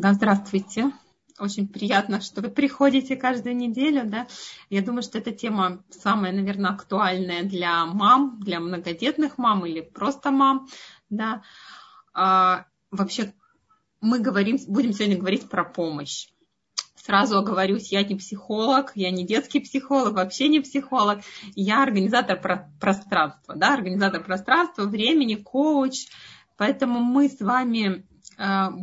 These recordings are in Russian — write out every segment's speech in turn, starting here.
Да, здравствуйте. Очень приятно, что вы приходите каждую неделю. Да? Я думаю, что эта тема самая, наверное, актуальная для мам, для многодетных мам или просто мам. Да? А, вообще, мы говорим, будем сегодня говорить про помощь. Сразу оговорюсь, я не психолог, я не детский психолог, вообще не психолог. Я организатор про- пространства, да, организатор пространства, времени, коуч. Поэтому мы с вами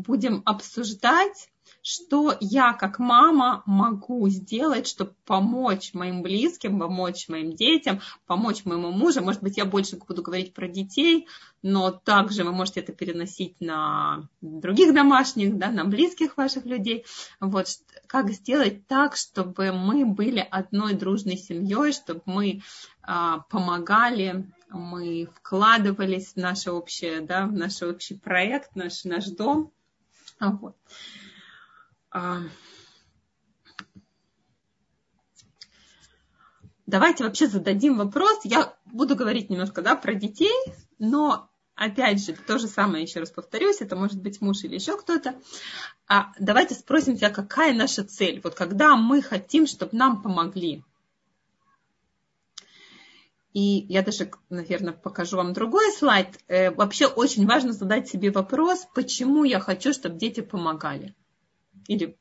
будем обсуждать, что я как мама могу сделать, чтобы помочь моим близким, помочь моим детям, помочь моему мужу. Может быть, я больше буду говорить про детей, но также вы можете это переносить на других домашних, да, на близких ваших людей. Вот как сделать так, чтобы мы были одной дружной семьей, чтобы мы а, помогали мы вкладывались в наше общее, да, в наш общий проект, наш, наш дом. Вот. А, давайте вообще зададим вопрос. Я буду говорить немножко да, про детей, но опять же, то же самое, еще раз повторюсь, это может быть муж или еще кто-то. А давайте спросим себя, какая наша цель? Вот когда мы хотим, чтобы нам помогли, и я даже, наверное, покажу вам другой слайд. Э, вообще очень важно задать себе вопрос, почему я хочу, чтобы дети помогали. Или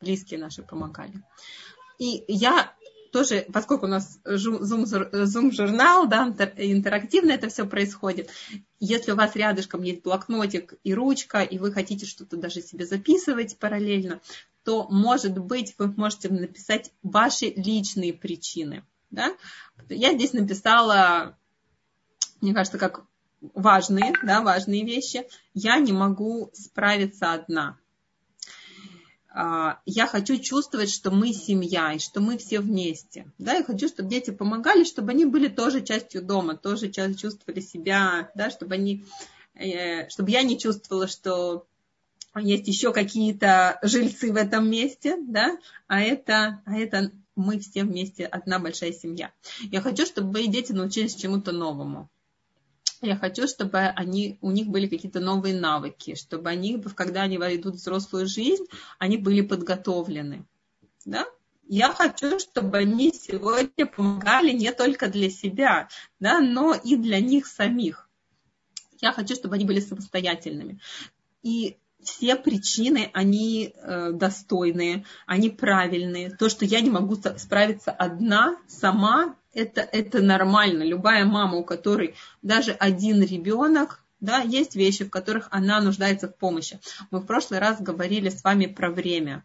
близкие наши помогали. И я тоже, поскольку у нас Zoom-журнал, да, интерактивно это все происходит, если у вас рядышком есть блокнотик и ручка, и вы хотите что-то даже себе записывать параллельно, то, может быть, вы можете написать ваши личные причины – да, я здесь написала, мне кажется, как важные, да, важные вещи. Я не могу справиться одна. А, я хочу чувствовать, что мы семья, и что мы все вместе. Да, я хочу, чтобы дети помогали, чтобы они были тоже частью дома, тоже чувствовали себя, да, чтобы они, э, чтобы я не чувствовала, что есть еще какие-то жильцы в этом месте, да, а это, а это мы все вместе одна большая семья. Я хочу, чтобы мои дети научились чему-то новому. Я хочу, чтобы они, у них были какие-то новые навыки, чтобы они, когда они войдут в взрослую жизнь, они были подготовлены. Да? Я хочу, чтобы они сегодня помогали не только для себя, да, но и для них самих. Я хочу, чтобы они были самостоятельными. И все причины, они э, достойные, они правильные. То, что я не могу справиться одна, сама, это, это нормально. Любая мама, у которой даже один ребенок, да, есть вещи, в которых она нуждается в помощи. Мы в прошлый раз говорили с вами про время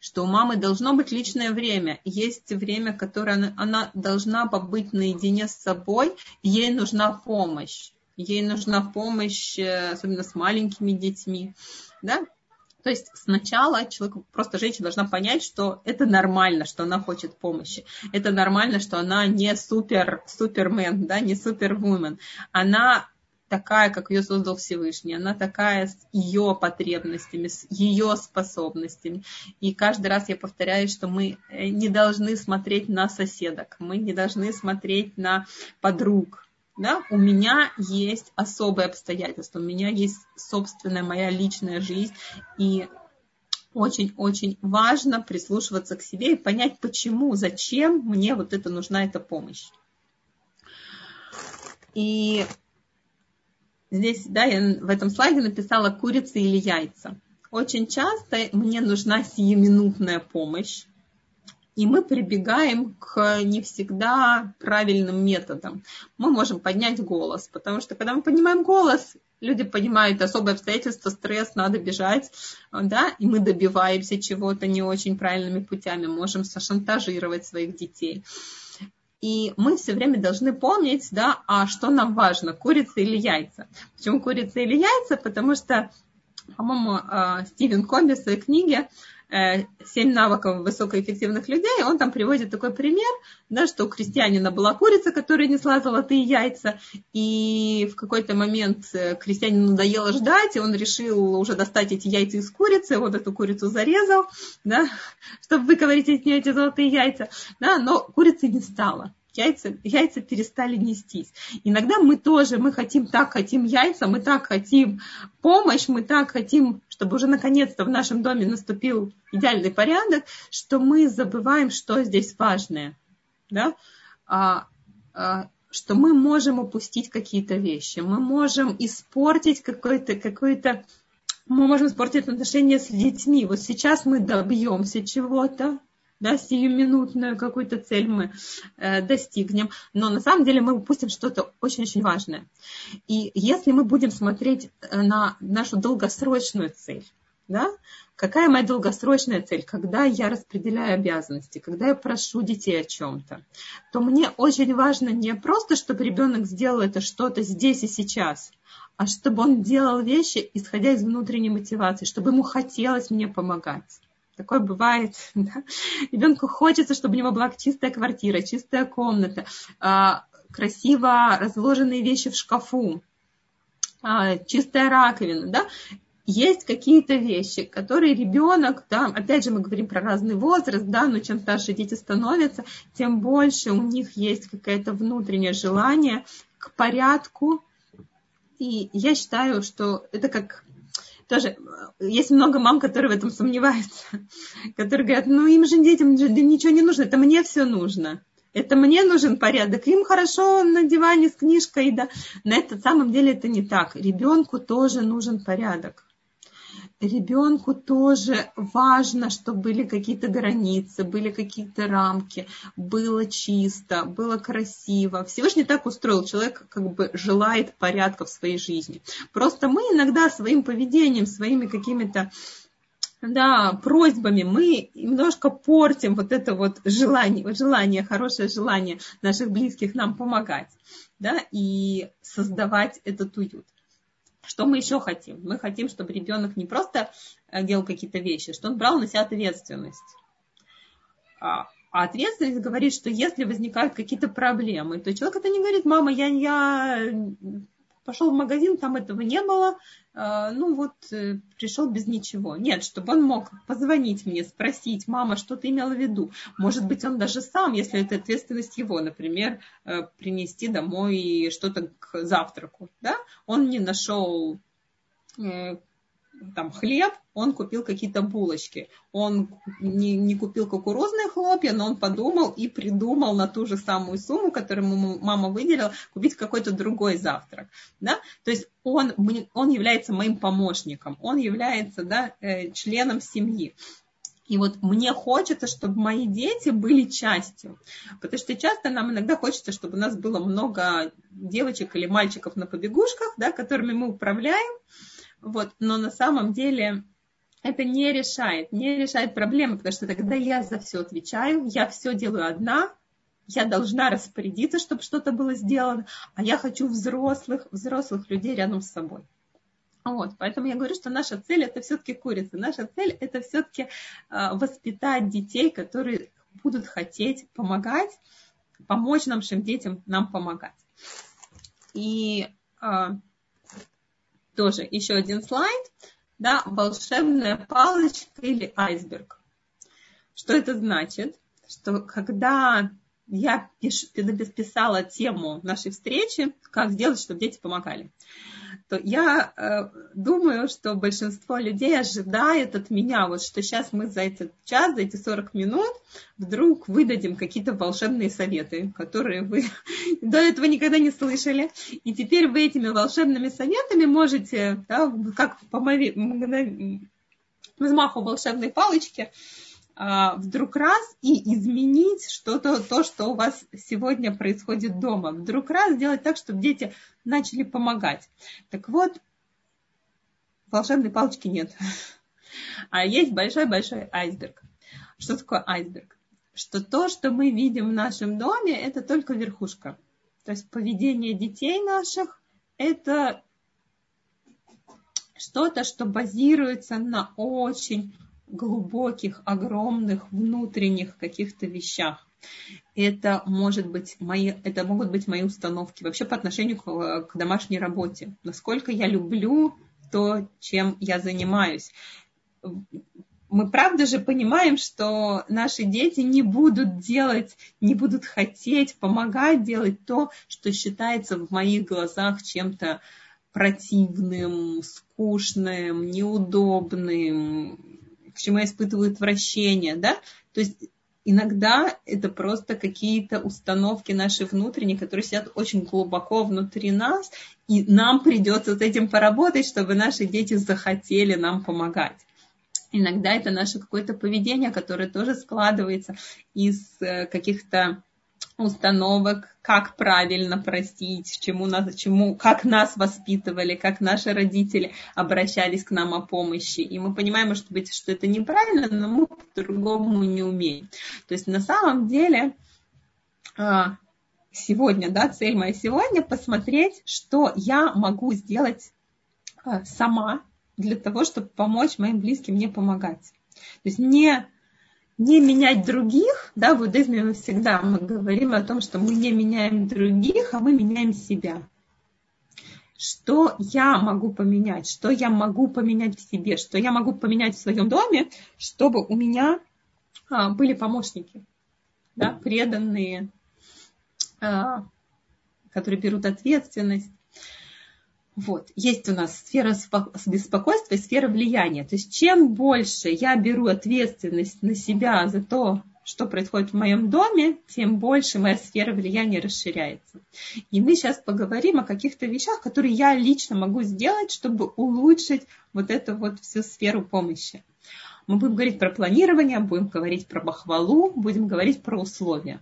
что у мамы должно быть личное время. Есть время, которое она, она должна побыть наедине с собой, ей нужна помощь. Ей нужна помощь, э, особенно с маленькими детьми да, то есть сначала человек, просто женщина должна понять, что это нормально, что она хочет помощи. Это нормально, что она не супер, супермен, да, не супервумен. Она такая, как ее создал Всевышний. Она такая с ее потребностями, с ее способностями. И каждый раз я повторяю, что мы э, не должны смотреть на соседок, мы не должны смотреть на подруг, да, у меня есть особые обстоятельства, у меня есть собственная моя личная жизнь, и очень-очень важно прислушиваться к себе и понять, почему, зачем мне вот это нужна эта помощь. И здесь, да, я в этом слайде написала курица или яйца. Очень часто мне нужна сиюминутная помощь, и мы прибегаем к не всегда правильным методам. Мы можем поднять голос, потому что когда мы поднимаем голос, люди понимают особые обстоятельства, стресс, надо бежать, да, и мы добиваемся чего-то не очень правильными путями, можем шантажировать своих детей. И мы все время должны помнить, да, а что нам важно, курица или яйца. Почему курица или яйца? Потому что, по-моему, а, Стивен Коби в своей книге Э, семь навыков высокоэффективных людей, он там приводит такой пример, да, что у крестьянина была курица, которая несла золотые яйца, и в какой-то момент э, крестьянину надоело ждать, и он решил уже достать эти яйца из курицы, вот эту курицу зарезал, да, чтобы выковырить из нее эти золотые яйца, да, но курицы не стало. Яйца, яйца перестали нестись. Иногда мы тоже, мы хотим так, хотим яйца, мы так хотим помощь, мы так хотим, чтобы уже наконец-то в нашем доме наступил идеальный порядок, что мы забываем, что здесь важное. Да? А, а, что мы можем упустить какие-то вещи, мы можем испортить какой-то, какой-то, мы можем испортить отношения с детьми. Вот сейчас мы добьемся чего-то, да, сиюминутную какую-то цель мы э, достигнем, но на самом деле мы упустим что-то очень-очень важное. И если мы будем смотреть э, на нашу долгосрочную цель, да, какая моя долгосрочная цель, когда я распределяю обязанности, когда я прошу детей о чем-то, то мне очень важно не просто, чтобы ребенок сделал это что-то здесь и сейчас, а чтобы он делал вещи, исходя из внутренней мотивации, чтобы ему хотелось мне помогать. Такое бывает. Да? Ребенку хочется, чтобы у него была чистая квартира, чистая комната, а, красиво разложенные вещи в шкафу, а, чистая раковина. Да? Есть какие-то вещи, которые ребенок, да, опять же мы говорим про разный возраст, да, но чем старше дети становятся, тем больше у них есть какое-то внутреннее желание к порядку. И я считаю, что это как тоже есть много мам, которые в этом сомневаются, которые говорят, ну им же детям же ничего не нужно, это мне все нужно. Это мне нужен порядок, им хорошо на диване с книжкой, да. На это самом деле это не так. Ребенку тоже нужен порядок ребенку тоже важно, чтобы были какие-то границы, были какие-то рамки, было чисто, было красиво. Всевышний так устроил, человек как бы желает порядка в своей жизни. Просто мы иногда своим поведением, своими какими-то да, просьбами мы немножко портим вот это вот желание, желание, хорошее желание наших близких нам помогать, да, и создавать этот уют. Что мы еще хотим? Мы хотим, чтобы ребенок не просто э, делал какие-то вещи, что он брал на себя ответственность. А, а ответственность говорит, что если возникают какие-то проблемы, то человек это не говорит, мама, я, я пошел в магазин, там этого не было, а, ну вот э, пришел без ничего. Нет, чтобы он мог позвонить мне, спросить, мама, что ты имела в виду. Может быть, он даже сам, если это ответственность его, например, э, принести домой что-то к завтраку. Да? Он не нашел э, там хлеб, он купил какие-то булочки. Он не, не купил кукурузные хлопья, но он подумал и придумал на ту же самую сумму, которую ему мама выделила, купить какой-то другой завтрак. Да? То есть он, он является моим помощником, он является да, э, членом семьи. И вот мне хочется, чтобы мои дети были частью. Потому что часто нам иногда хочется, чтобы у нас было много девочек или мальчиков на побегушках, да, которыми мы управляем. Вот, но на самом деле это не решает, не решает проблемы, потому что тогда я за все отвечаю, я все делаю одна, я должна распорядиться, чтобы что-то было сделано, а я хочу взрослых, взрослых людей рядом с собой. Вот, поэтому я говорю, что наша цель это все-таки курица. Наша цель это все-таки э, воспитать детей, которые будут хотеть помогать, помочь нашим детям нам помогать. И э, тоже еще один слайд, да, волшебная палочка или айсберг. Что это значит? Что когда я пиш, писала тему нашей встречи, как сделать, чтобы дети помогали то я э, думаю, что большинство людей ожидает от меня, вот что сейчас мы за этот час, за эти 40 минут вдруг выдадим какие-то волшебные советы, которые вы до этого никогда не слышали. И теперь вы этими волшебными советами можете, да, как по взмаху волшебной палочки, вдруг раз и изменить что-то, то, что у вас сегодня происходит дома. Вдруг раз сделать так, чтобы дети начали помогать. Так вот, волшебной палочки нет. А есть большой-большой айсберг. Что такое айсберг? Что то, что мы видим в нашем доме, это только верхушка. То есть поведение детей наших – это что-то, что базируется на очень глубоких, огромных внутренних каких-то вещах. Это, может быть мои, это могут быть мои установки вообще по отношению к, к домашней работе. Насколько я люблю то, чем я занимаюсь. мы правда же понимаем, что наши дети не будут делать, не будут хотеть помогать делать то, что считается в моих глазах чем-то противным, скучным, неудобным, к чему я испытываю отвращение, да? То есть иногда это просто какие-то установки наши внутренние, которые сидят очень глубоко внутри нас, и нам придется с этим поработать, чтобы наши дети захотели нам помогать. Иногда это наше какое-то поведение, которое тоже складывается из э, каких-то установок, как правильно простить, чему нас, чему, как нас воспитывали, как наши родители обращались к нам о помощи. И мы понимаем, может быть, что это неправильно, но мы по-другому не умеем. То есть на самом деле а, сегодня, да, цель моя сегодня посмотреть, что я могу сделать а, сама для того, чтобы помочь моим близким мне помогать. То есть не не менять других, да, в буддизме мы всегда мы говорим о том, что мы не меняем других, а мы меняем себя. Что я могу поменять, что я могу поменять в себе, что я могу поменять в своем доме, чтобы у меня а, были помощники, да, преданные, а, которые берут ответственность, вот. Есть у нас сфера беспокойства и сфера влияния. То есть чем больше я беру ответственность на себя за то, что происходит в моем доме, тем больше моя сфера влияния расширяется. И мы сейчас поговорим о каких-то вещах, которые я лично могу сделать, чтобы улучшить вот эту вот всю сферу помощи. Мы будем говорить про планирование, будем говорить про бахвалу, будем говорить про условия.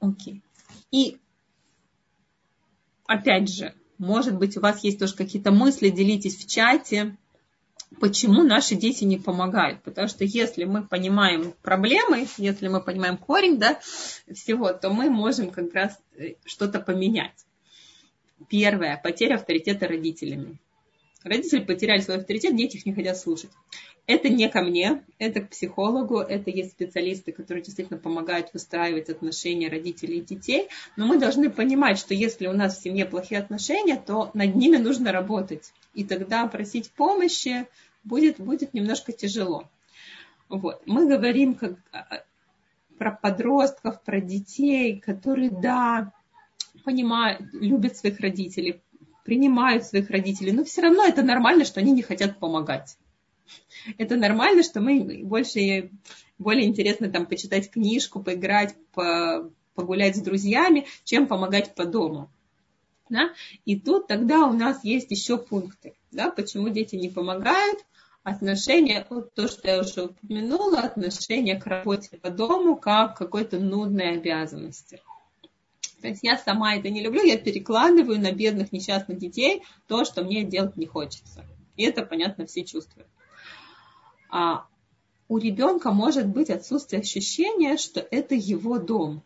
Окей. И опять же, может быть, у вас есть тоже какие-то мысли, делитесь в чате, почему наши дети не помогают. Потому что если мы понимаем проблемы, если мы понимаем корень да, всего, то мы можем как раз э, что-то поменять. Первое, потеря авторитета родителями. Родители потеряли свой авторитет, дети их не хотят слушать. Это не ко мне, это к психологу, это есть специалисты, которые действительно помогают выстраивать отношения родителей и детей. Но мы должны понимать, что если у нас в семье плохие отношения, то над ними нужно работать. И тогда просить помощи будет, будет немножко тяжело. Вот. Мы говорим как, а, про подростков, про детей, которые, да, понимают, любят своих родителей, принимают своих родителей, но все равно это нормально, что они не хотят помогать это нормально, что мы больше, более интересно там почитать книжку, поиграть, по, погулять с друзьями, чем помогать по дому. Да? И тут тогда у нас есть еще пункты, да, почему дети не помогают, отношение, вот то, что я уже упомянула, отношение к работе по дому как какой-то нудной обязанности. То есть я сама это не люблю, я перекладываю на бедных несчастных детей то, что мне делать не хочется. И это, понятно, все чувствуют а у ребенка может быть отсутствие ощущения, что это его дом.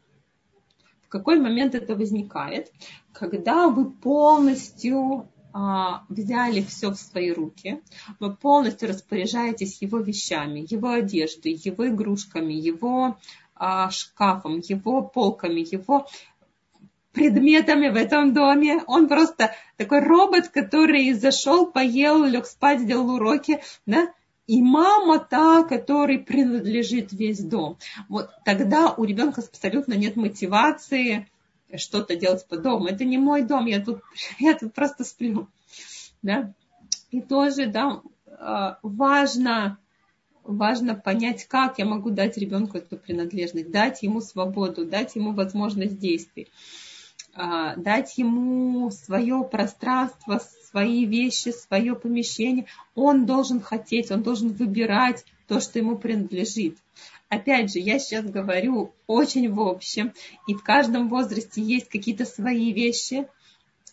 В какой момент это возникает? Когда вы полностью а, взяли все в свои руки, вы полностью распоряжаетесь его вещами, его одеждой, его игрушками, его а, шкафом, его полками, его предметами в этом доме. Он просто такой робот, который зашел, поел, лег спать, сделал уроки, да, и мама та, которой принадлежит весь дом. Вот тогда у ребенка абсолютно нет мотивации что-то делать по дому. Это не мой дом, я тут, я тут просто сплю. Да? И тоже да, а, важно, важно понять, как я могу дать ребенку эту принадлежность, дать ему свободу, дать ему возможность действий. А, дать ему свое пространство, свои вещи, свое помещение. Он должен хотеть, он должен выбирать то, что ему принадлежит. Опять же, я сейчас говорю очень в общем, и в каждом возрасте есть какие-то свои вещи.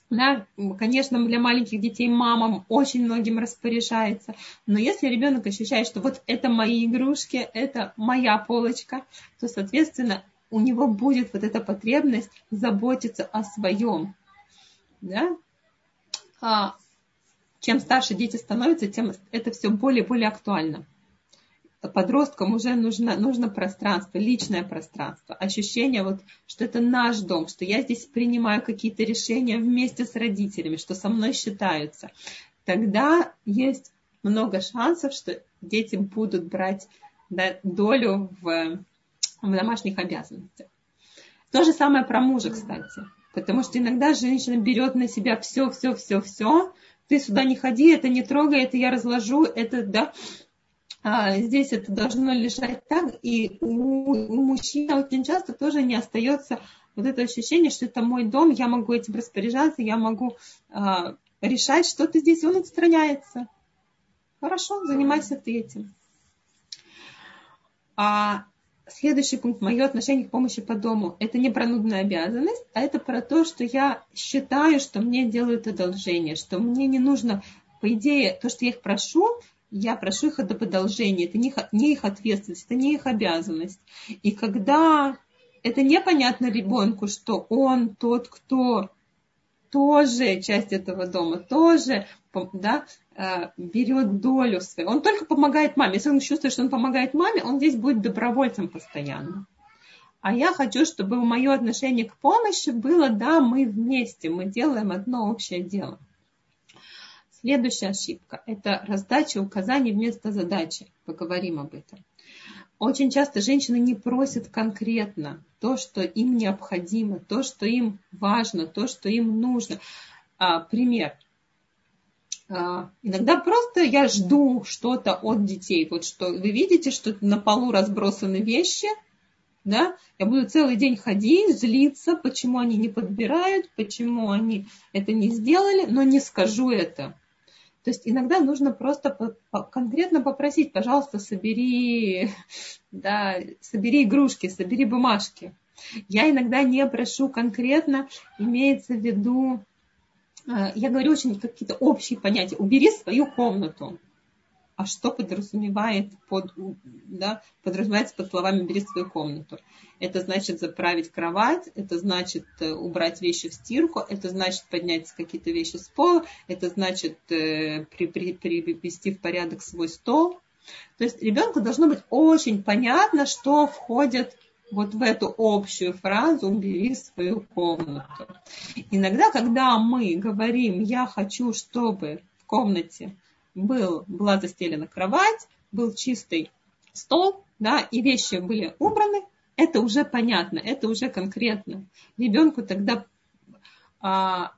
Да, конечно, для маленьких детей мамам очень многим распоряжается, но если ребенок ощущает, что вот это мои игрушки, это моя полочка, то, соответственно, у него будет вот эта потребность заботиться о своем. Да? А чем старше дети становятся, тем это все более и более актуально. Подросткам уже нужно, нужно пространство, личное пространство, ощущение, вот, что это наш дом, что я здесь принимаю какие-то решения вместе с родителями, что со мной считаются. Тогда есть много шансов, что дети будут брать да, долю в, в домашних обязанностях. То же самое про мужа, кстати. Потому что иногда женщина берет на себя все, все, все, все. Ты сюда не ходи, это не трогай, это я разложу, это, да, а, здесь это должно лежать так. И у, у мужчин очень часто тоже не остается вот это ощущение, что это мой дом, я могу этим распоряжаться, я могу а, решать, что ты здесь, он отстраняется. Хорошо, занимайся ты этим. А следующий пункт, мое отношение к помощи по дому, это не про нудную обязанность, а это про то, что я считаю, что мне делают одолжение, что мне не нужно, по идее, то, что я их прошу, я прошу их об одолжении, это не их, не их ответственность, это не их обязанность. И когда это непонятно ребенку, что он тот, кто тоже часть этого дома, тоже да, э, берет долю свою. Он только помогает маме. Если он чувствует, что он помогает маме, он здесь будет добровольцем постоянно. А я хочу, чтобы мое отношение к помощи было, да, мы вместе, мы делаем одно общее дело. Следующая ошибка – это раздача указаний вместо задачи. Поговорим об этом. Очень часто женщины не просят конкретно то, что им необходимо, то, что им важно, то, что им нужно. А, пример. А, иногда просто я жду что-то от детей. Вот что вы видите, что на полу разбросаны вещи, да, я буду целый день ходить, злиться, почему они не подбирают, почему они это не сделали, но не скажу это. То есть иногда нужно просто конкретно попросить, пожалуйста, собери, да, собери игрушки, собери бумажки. Я иногда не прошу конкретно, имеется в виду, э, я говорю очень какие-то общие понятия. Убери свою комнату а что подразумевает под, да, подразумевается под словами «бери свою комнату». Это значит заправить кровать, это значит э, убрать вещи в стирку, это значит поднять какие-то вещи с пола, это значит э, при, при, привести в порядок свой стол. То есть ребенку должно быть очень понятно, что входит вот в эту общую фразу «убери свою комнату». Иногда, когда мы говорим «я хочу, чтобы в комнате был, была застелена кровать, был чистый стол, да, и вещи были убраны, это уже понятно, это уже конкретно. Ребенку тогда а,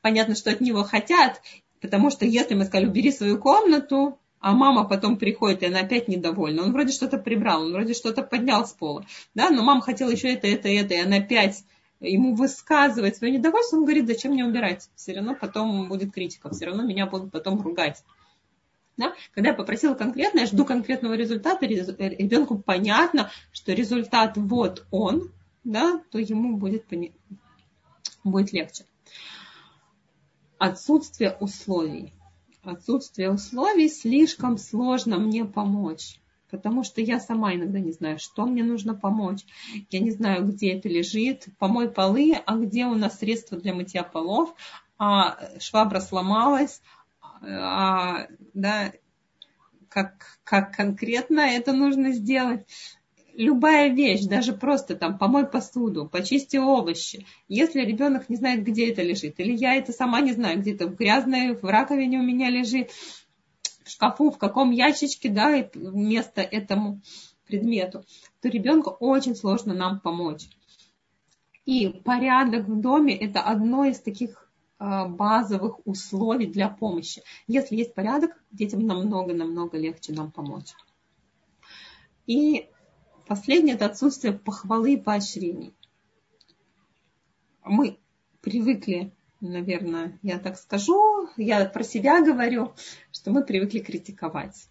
понятно, что от него хотят, потому что если мы сказали, убери свою комнату, а мама потом приходит, и она опять недовольна. Он вроде что-то прибрал, он вроде что-то поднял с пола, да, но мама хотела еще это, это, это, и она опять ему высказывать свое недовольство, он говорит, зачем мне убирать? Все равно потом будет критика, все равно меня будут потом ругать. Да? Когда я попросила конкретно, я жду конкретного результата, ребенку понятно, что результат вот он, да, то ему будет, будет легче. Отсутствие условий. Отсутствие условий слишком сложно мне помочь потому что я сама иногда не знаю, что мне нужно помочь. Я не знаю, где это лежит, помой полы, а где у нас средства для мытья полов, а швабра сломалась, а, да, как, как конкретно это нужно сделать. Любая вещь, даже просто там помой посуду, почисти овощи. Если ребенок не знает, где это лежит, или я это сама не знаю, где-то в грязной, в раковине у меня лежит, в шкафу, в каком ящичке, да, место этому предмету, то ребенку очень сложно нам помочь. И порядок в доме – это одно из таких а, базовых условий для помощи. Если есть порядок, детям намного-намного легче нам помочь. И последнее – это отсутствие похвалы и поощрений. Мы привыкли наверное, я так скажу, я про себя говорю, что мы привыкли критиковать.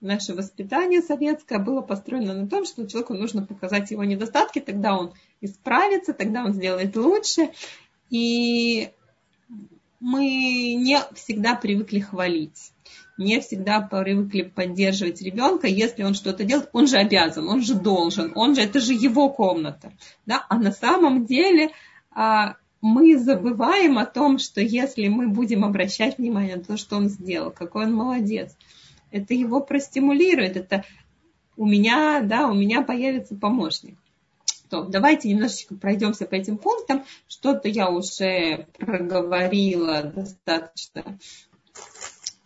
Наше воспитание советское было построено на том, что человеку нужно показать его недостатки, тогда он исправится, тогда он сделает лучше. И мы не всегда привыкли хвалить, не всегда привыкли поддерживать ребенка, если он что-то делает, он же обязан, он же должен, он же, это же его комната. Да? А на самом деле а, мы забываем о том, что если мы будем обращать внимание на то, что он сделал, какой он молодец, это его простимулирует, это у меня, да, у меня появится помощник. То, давайте немножечко пройдемся по этим пунктам. Что-то я уже проговорила достаточно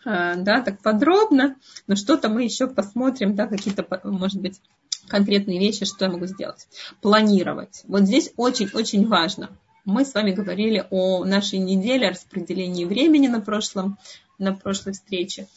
э, да, так подробно, но что-то мы еще посмотрим, да, какие-то, может быть, конкретные вещи, что я могу сделать. Планировать. Вот здесь очень-очень важно. Мы с вами говорили о нашей неделе, о распределении времени на, прошлом, на прошлой встрече.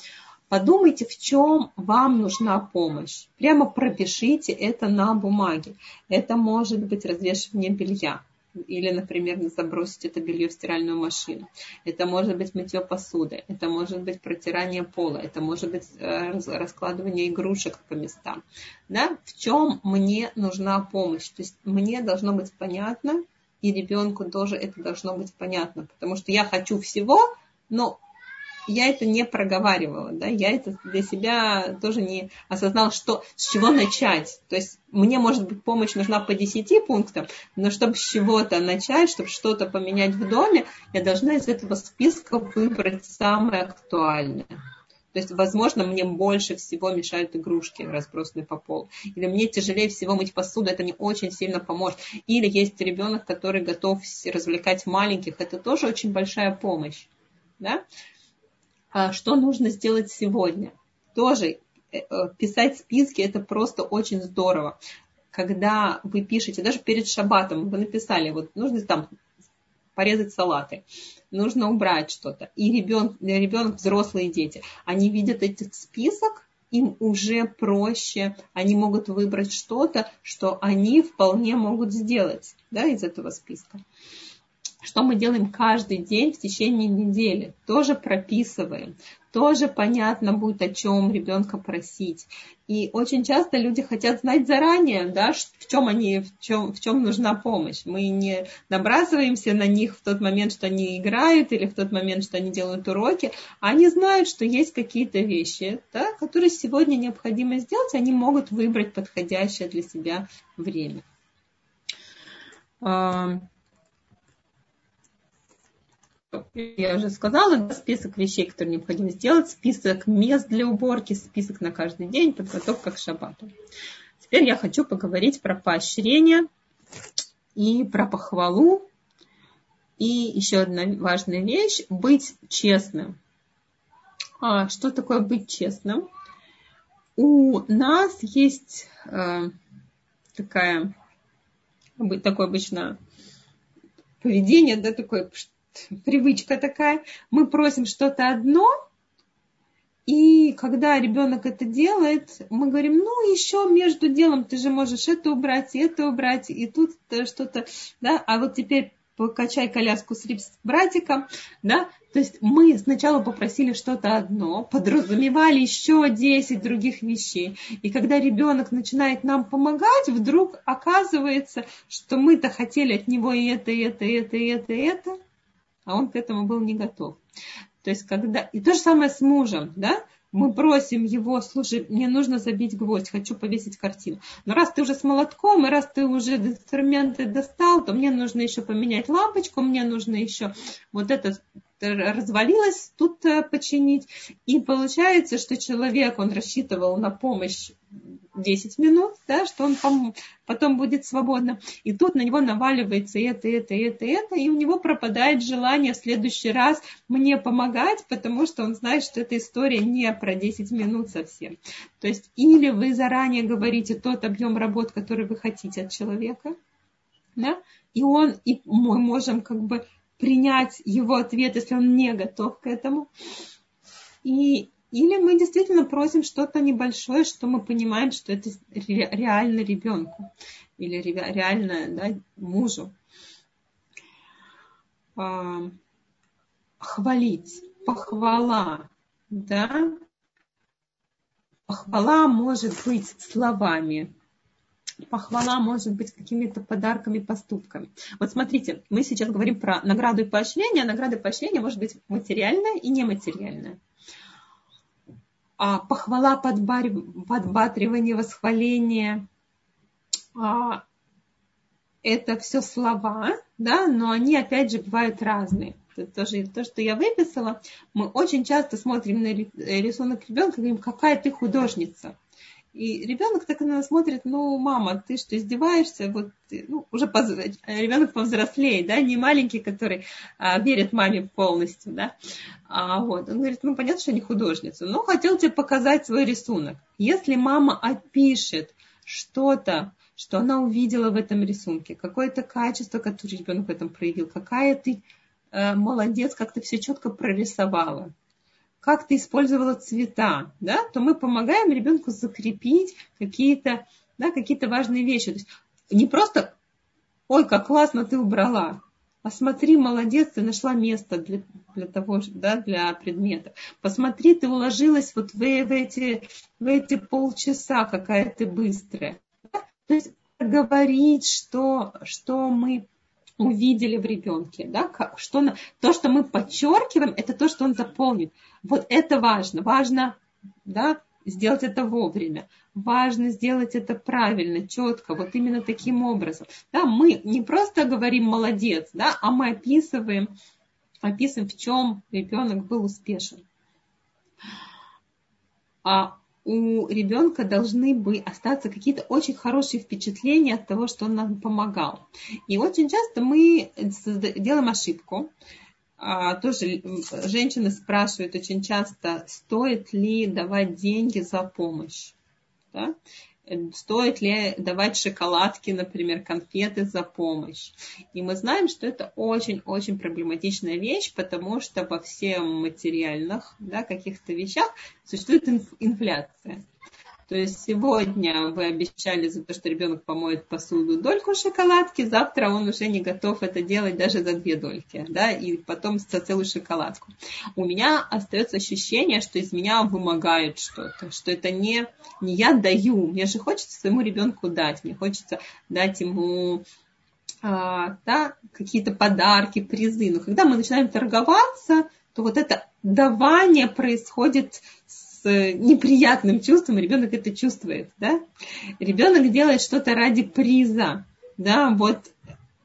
Подумайте, в чем вам нужна помощь. Прямо пропишите это на бумаге. Это может быть развешивание белья. Или, например, забросить это белье в стиральную машину. Это может быть мытье посуды. Это может быть протирание пола. Это может быть э, раскладывание игрушек по местам. Да? В чем мне нужна помощь? То есть мне должно быть понятно, и ребенку тоже это должно быть понятно. Потому что я хочу всего, но я это не проговаривала, да, я это для себя тоже не осознала, что, с чего начать. То есть мне, может быть, помощь нужна по 10 пунктам, но чтобы с чего-то начать, чтобы что-то поменять в доме, я должна из этого списка выбрать самое актуальное. То есть, возможно, мне больше всего мешают игрушки, разбросанные по полу. Или мне тяжелее всего мыть посуду, это мне очень сильно поможет. Или есть ребенок, который готов развлекать маленьких, это тоже очень большая помощь. Да? А что нужно сделать сегодня. Тоже э, э, писать списки это просто очень здорово. Когда вы пишете, даже перед шабатом вы написали, вот нужно там порезать салаты, нужно убрать что-то. И ребенок, ребенок, взрослые дети, они видят этот список, им уже проще, они могут выбрать что-то, что они вполне могут сделать да, из этого списка что мы делаем каждый день в течение недели, тоже прописываем, тоже понятно будет, о чем ребенка просить. И очень часто люди хотят знать заранее, да, в чем они, в чем, в чем нужна помощь. Мы не набрасываемся на них в тот момент, что они играют, или в тот момент, что они делают уроки. Они знают, что есть какие-то вещи, да, которые сегодня необходимо сделать, они могут выбрать подходящее для себя время я уже сказала, список вещей, которые необходимо сделать, список мест для уборки, список на каждый день, подготовка к шабату. Теперь я хочу поговорить про поощрение и про похвалу. И еще одна важная вещь – быть честным. А что такое быть честным? У нас есть э, такая, такое обычно поведение, да, такое, привычка такая. Мы просим что-то одно, и когда ребенок это делает, мы говорим, ну, еще между делом ты же можешь это убрать, это убрать, и тут что-то, да, а вот теперь покачай коляску с братиком, да, то есть мы сначала попросили что-то одно, подразумевали еще 10 других вещей. И когда ребенок начинает нам помогать, вдруг оказывается, что мы-то хотели от него и это, и это, и это, и это, и это, а он к этому был не готов. То есть, когда... И то же самое с мужем, да? Мы просим его, слушай, мне нужно забить гвоздь, хочу повесить картину. Но раз ты уже с молотком, и раз ты уже инструменты достал, то мне нужно еще поменять лампочку, мне нужно еще вот это развалилось тут э, починить. И получается, что человек, он рассчитывал на помощь 10 минут, да, что он потом будет свободно. И тут на него наваливается это, это, это, это, и у него пропадает желание в следующий раз мне помогать, потому что он знает, что эта история не про 10 минут совсем. То есть или вы заранее говорите тот объем работ, который вы хотите от человека, да, и он, и мы можем как бы принять его ответ, если он не готов к этому. И, или мы действительно просим что-то небольшое, что мы понимаем, что это реально ребенку или реально да, мужу. А, хвалить, похвала, да. Похвала может быть словами, похвала может быть какими-то подарками, поступками. Вот смотрите, мы сейчас говорим про награду и поощрение. А награда и поощрение может быть материальная и нематериальная. А похвала, подбатривание, восхваление а, это все слова, да, но они опять же бывают разные. Это тоже то, что я выписала. Мы очень часто смотрим на рисунок ребенка и говорим, какая ты художница И ребенок так на нас смотрит, ну, мама, ты что, издеваешься? Вот, ну, уже поз... ребенок повзрослее, да, не маленький, который а, верит маме полностью, да. А, вот, он говорит, ну, понятно, что не художница, но хотел тебе показать свой рисунок. Если мама опишет что-то, что она увидела в этом рисунке, какое-то качество, которое ребенок в этом проявил, какая ты э, молодец, как ты все четко прорисовала, как ты использовала цвета, да, то мы помогаем ребенку закрепить какие-то, да, какие-то важные вещи. То есть не просто, ой, как классно ты убрала, а смотри, молодец, ты нашла место для, для того, да, для предмета. Посмотри, ты уложилась вот в, в, эти, в эти полчаса, какая ты быстрая. То есть говорить, что, что мы увидели в ребенке, да, как, что, то, что мы подчеркиваем, это то, что он заполнит. Вот это важно. Важно да, сделать это вовремя. Важно сделать это правильно, четко, вот именно таким образом. Да, мы не просто говорим молодец, да, а мы описываем, описываем, в чем ребенок был успешен. А у ребенка должны бы остаться какие-то очень хорошие впечатления от того, что он нам помогал. И очень часто мы делаем ошибку. А, тоже женщины спрашивают очень часто, стоит ли давать деньги за помощь. Да? Стоит ли давать шоколадки, например, конфеты за помощь. И мы знаем, что это очень-очень проблематичная вещь, потому что во всех материальных да, каких-то вещах существует инфляция. То есть сегодня вы обещали за то, что ребенок помоет посуду дольку шоколадки, завтра он уже не готов это делать даже за две дольки, да, и потом за целую шоколадку. У меня остается ощущение, что из меня вымогают что-то, что это не, не я даю, мне же хочется своему ребенку дать, мне хочется дать ему а, да, какие-то подарки, призы. Но когда мы начинаем торговаться, то вот это давание происходит неприятным чувством, ребенок это чувствует, да? Ребенок делает что-то ради приза, да, вот.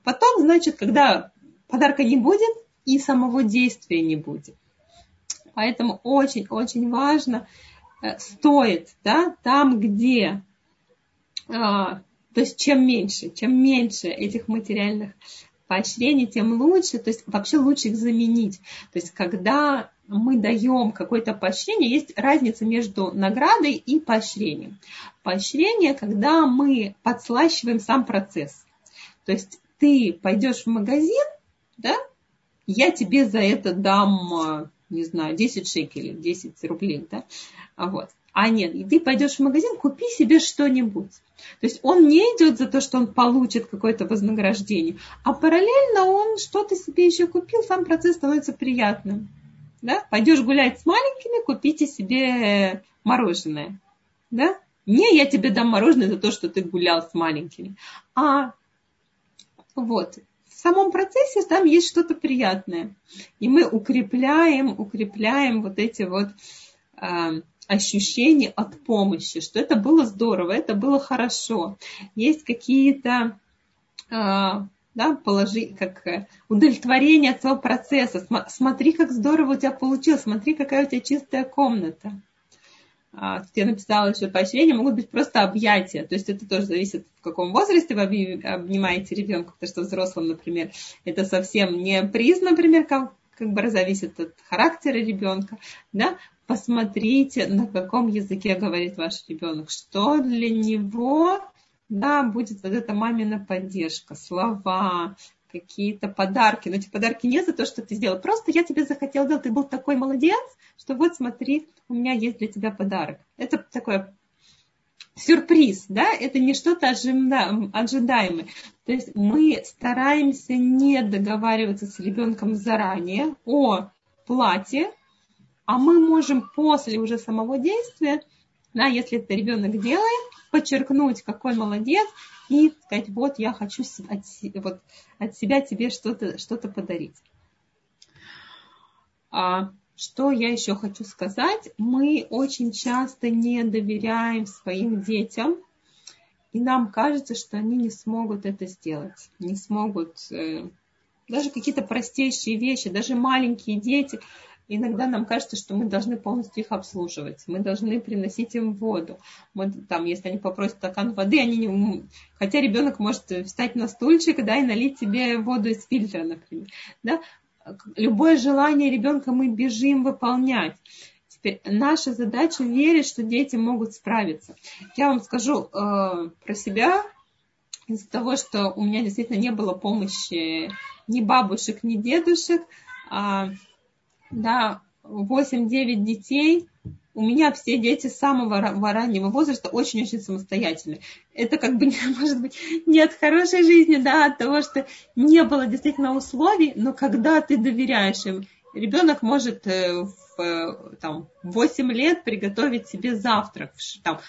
Потом, значит, когда подарка не будет, и самого действия не будет. Поэтому очень-очень важно, э, стоит, да, там, где, а, то есть чем меньше, чем меньше этих материальных поощрений, тем лучше, то есть вообще лучше их заменить. То есть когда мы даем какое-то поощрение, есть разница между наградой и поощрением. Поощрение, когда мы подслащиваем сам процесс. То есть ты пойдешь в магазин, да, я тебе за это дам, не знаю, 10 шекелей, 10 рублей, да, а вот. А нет, и ты пойдешь в магазин, купи себе что-нибудь. То есть он не идет за то, что он получит какое-то вознаграждение, а параллельно он что-то себе еще купил, сам процесс становится приятным. Да? Пойдешь гулять с маленькими, купите себе мороженое. Да? Не я тебе дам мороженое за то, что ты гулял с маленькими. А вот, в самом процессе там есть что-то приятное. И мы укрепляем, укрепляем вот эти вот э, ощущения от помощи, что это было здорово, это было хорошо. Есть какие-то э, да, положи, как э, удовлетворение от своего процесса. Смотри, как здорово у тебя получилось, смотри, какая у тебя чистая комната. А, я написала еще поощрение, могут быть просто объятия. То есть это тоже зависит, в каком возрасте вы обнимаете ребенка, потому что взрослым, например, это совсем не приз, например, как, как бы зависит от характера ребенка. Да? Посмотрите, на каком языке говорит ваш ребенок, что для него да, будет вот эта мамина поддержка, слова, какие-то подарки. Но эти подарки не за то, что ты сделал. Просто я тебе захотел дать, ты был такой молодец, что вот смотри, у меня есть для тебя подарок. Это такой сюрприз, да, это не что-то ожидаемое. То есть мы стараемся не договариваться с ребенком заранее о плате, а мы можем после уже самого действия, да, если это ребенок делает, подчеркнуть, какой молодец, и сказать, вот я хочу от, вот, от себя тебе что-то что подарить. А, что я еще хочу сказать? Мы очень часто не доверяем своим детям, и нам кажется, что они не смогут это сделать, не смогут э, даже какие-то простейшие вещи, даже маленькие дети, иногда нам кажется, что мы должны полностью их обслуживать, мы должны приносить им воду. Мы, там, если они попросят стакан воды, они не... Хотя ребенок может встать на стульчик да, и налить себе воду из фильтра, например. Да? Любое желание ребенка мы бежим выполнять. Теперь наша задача верить, что дети могут справиться. Я вам скажу э, про себя, из-за того, что у меня действительно не было помощи ни бабушек, ни дедушек, а, да, 8-9 детей, у меня все дети с самого раннего возраста очень-очень самостоятельные. Это как бы, может быть, не от хорошей жизни, да, от того, что не было действительно условий, но когда ты доверяешь им, ребенок может э, в там, 8 лет приготовить себе завтрак, там,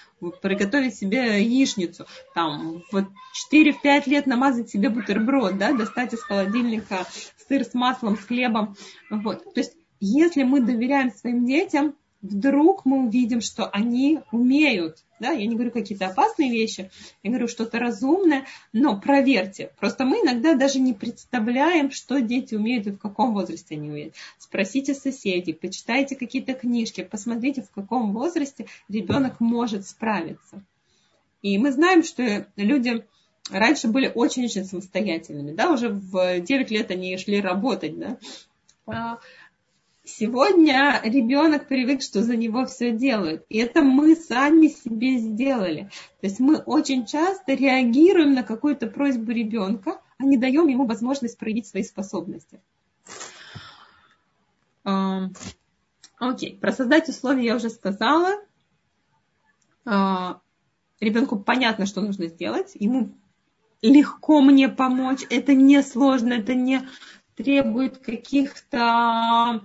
приготовить себе яичницу, там, в 4-5 лет намазать себе бутерброд, да, достать из холодильника сыр с маслом, с хлебом. Вот. То есть, если мы доверяем своим детям, вдруг мы увидим, что они умеют, да, я не говорю какие-то опасные вещи, я говорю что-то разумное, но проверьте. Просто мы иногда даже не представляем, что дети умеют и в каком возрасте они умеют. Спросите соседей, почитайте какие-то книжки, посмотрите, в каком возрасте ребенок может справиться. И мы знаем, что люди раньше были очень-очень самостоятельными, да, уже в 9 лет они шли работать, да, а Сегодня ребенок привык, что за него все делают. И это мы сами себе сделали. То есть мы очень часто реагируем на какую-то просьбу ребенка, а не даем ему возможность проявить свои способности. Окей, про создать условия я уже сказала. А, ребенку понятно, что нужно сделать. Ему легко мне помочь. Это не сложно, это не требует каких-то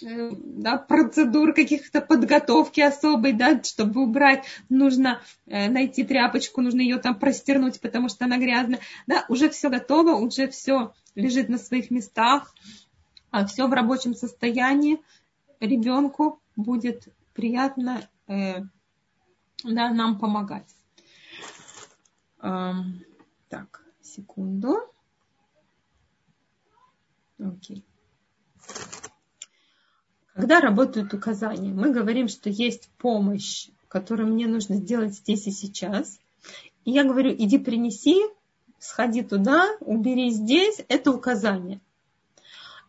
да, процедур, каких-то подготовки особой, да, чтобы убрать, нужно э, найти тряпочку, нужно ее там простернуть, потому что она грязная. Да, уже все готово, уже все лежит на своих местах, а все в рабочем состоянии. Ребенку будет приятно э, да, нам помогать. Так, секунду. Окей. Когда работают указания, мы говорим, что есть помощь, которую мне нужно сделать здесь и сейчас. И я говорю, иди принеси, сходи туда, убери здесь, это указание.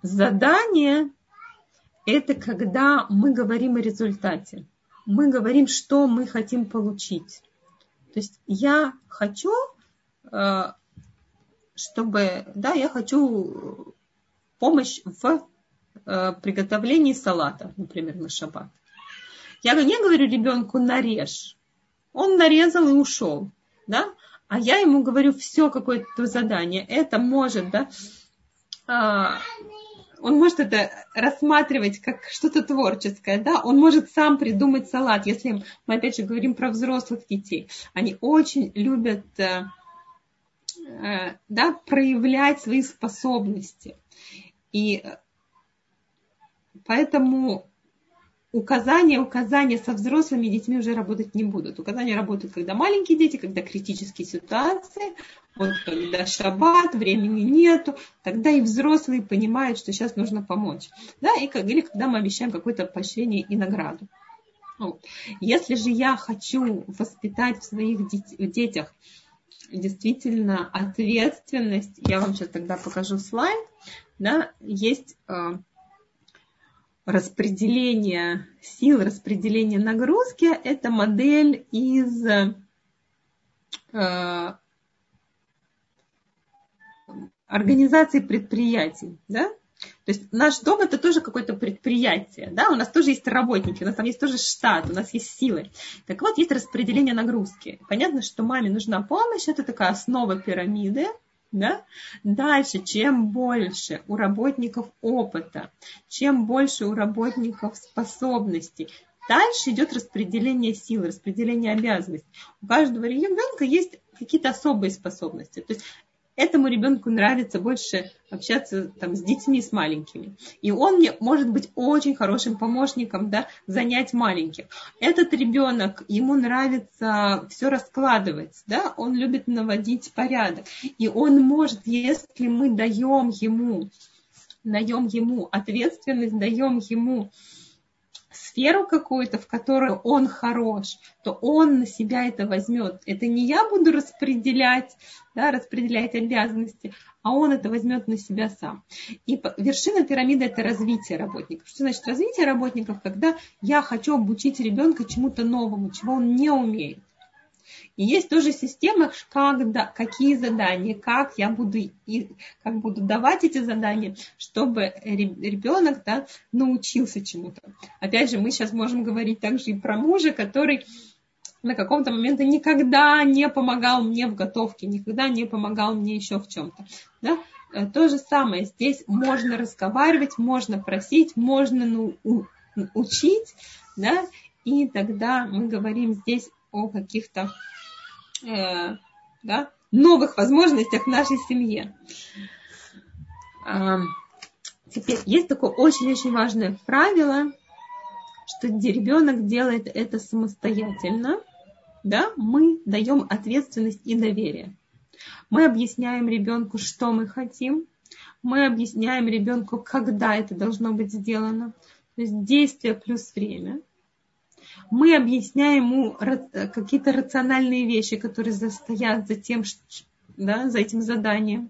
Задание – это когда мы говорим о результате. Мы говорим, что мы хотим получить. То есть я хочу, э, чтобы, да, я хочу помощь в приготовлении салата, например, на шаббат. Я не говорю ребенку нарежь. Он нарезал и ушел. Да? А я ему говорю все какое-то задание. Это может, да, а, он может это рассматривать как что-то творческое, да, он может сам придумать салат, если мы опять же говорим про взрослых детей. Они очень любят э, э, да, проявлять свои способности. И Поэтому указания, указания со взрослыми детьми уже работать не будут. Указания работают, когда маленькие дети, когда критические ситуации, вот когда шаббат, времени нету, тогда и взрослые понимают, что сейчас нужно помочь. Да, и, или когда мы обещаем какое-то поощрение и награду. Если же я хочу воспитать в своих детях действительно ответственность, я вам сейчас тогда покажу слайд, да, есть распределения сил, распределения нагрузки, это модель из э, организации предприятий. Да? То есть наш дом это тоже какое-то предприятие, да, у нас тоже есть работники, у нас там есть тоже штат, у нас есть силы. Так вот, есть распределение нагрузки. Понятно, что маме нужна помощь, это такая основа пирамиды, да? Дальше, чем больше у работников опыта, чем больше у работников способностей, дальше идет распределение сил, распределение обязанностей. У каждого ребенка есть какие-то особые способности. То есть этому ребенку нравится больше общаться там, с детьми, с маленькими. И он мне может быть очень хорошим помощником да, занять маленьких. Этот ребенок, ему нравится все раскладывать, да, он любит наводить порядок. И он может, если мы даем ему даем ему ответственность, даем ему сферу какую-то, в которой он хорош, то он на себя это возьмет. Это не я буду распределять, да, распределять обязанности, а он это возьмет на себя сам. И вершина пирамиды – это развитие работников. Что значит развитие работников? Когда я хочу обучить ребенка чему-то новому, чего он не умеет. И есть тоже система, как, да, какие задания, как я буду, и, как буду давать эти задания, чтобы ребенок да, научился чему-то. Опять же, мы сейчас можем говорить также и про мужа, который на каком-то моменте никогда не помогал мне в готовке, никогда не помогал мне еще в чем-то. Да? Э, то же самое, здесь можно разговаривать, можно просить, можно ну, учить, да? и тогда мы говорим здесь о каких-то э, да, новых возможностях в нашей семье. А, теперь есть такое очень-очень важное правило, что ребенок делает это самостоятельно, да, мы даем ответственность и доверие. Мы объясняем ребенку, что мы хотим, мы объясняем ребенку, когда это должно быть сделано, то есть действие плюс время мы объясняем ему какие-то рациональные вещи, которые стоят за тем, да, за этим заданием.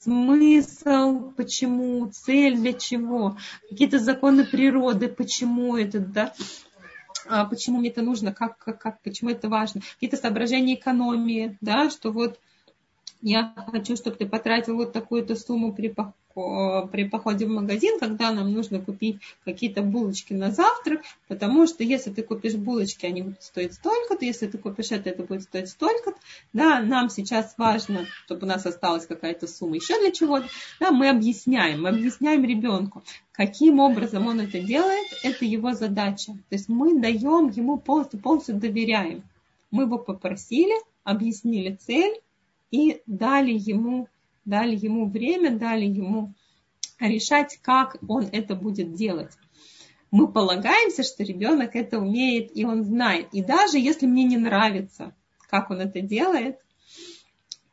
Смысл, почему, цель для чего, какие-то законы природы, почему это, да, а почему мне это нужно, как, как, как, почему это важно, какие-то соображения экономии, да, что вот я хочу, чтобы ты потратил вот такую-то сумму при при походе в магазин, когда нам нужно купить какие-то булочки на завтрак, потому что если ты купишь булочки, они будут стоить столько-то, если ты купишь это, это будет стоить столько-то. Да, нам сейчас важно, чтобы у нас осталась какая-то сумма еще для чего-то. Да, мы объясняем, мы объясняем ребенку, каким образом он это делает, это его задача. То есть мы даем ему полностью, полностью доверяем. Мы его попросили, объяснили цель и дали ему дали ему время, дали ему решать, как он это будет делать. Мы полагаемся, что ребенок это умеет и он знает. И даже если мне не нравится, как он это делает,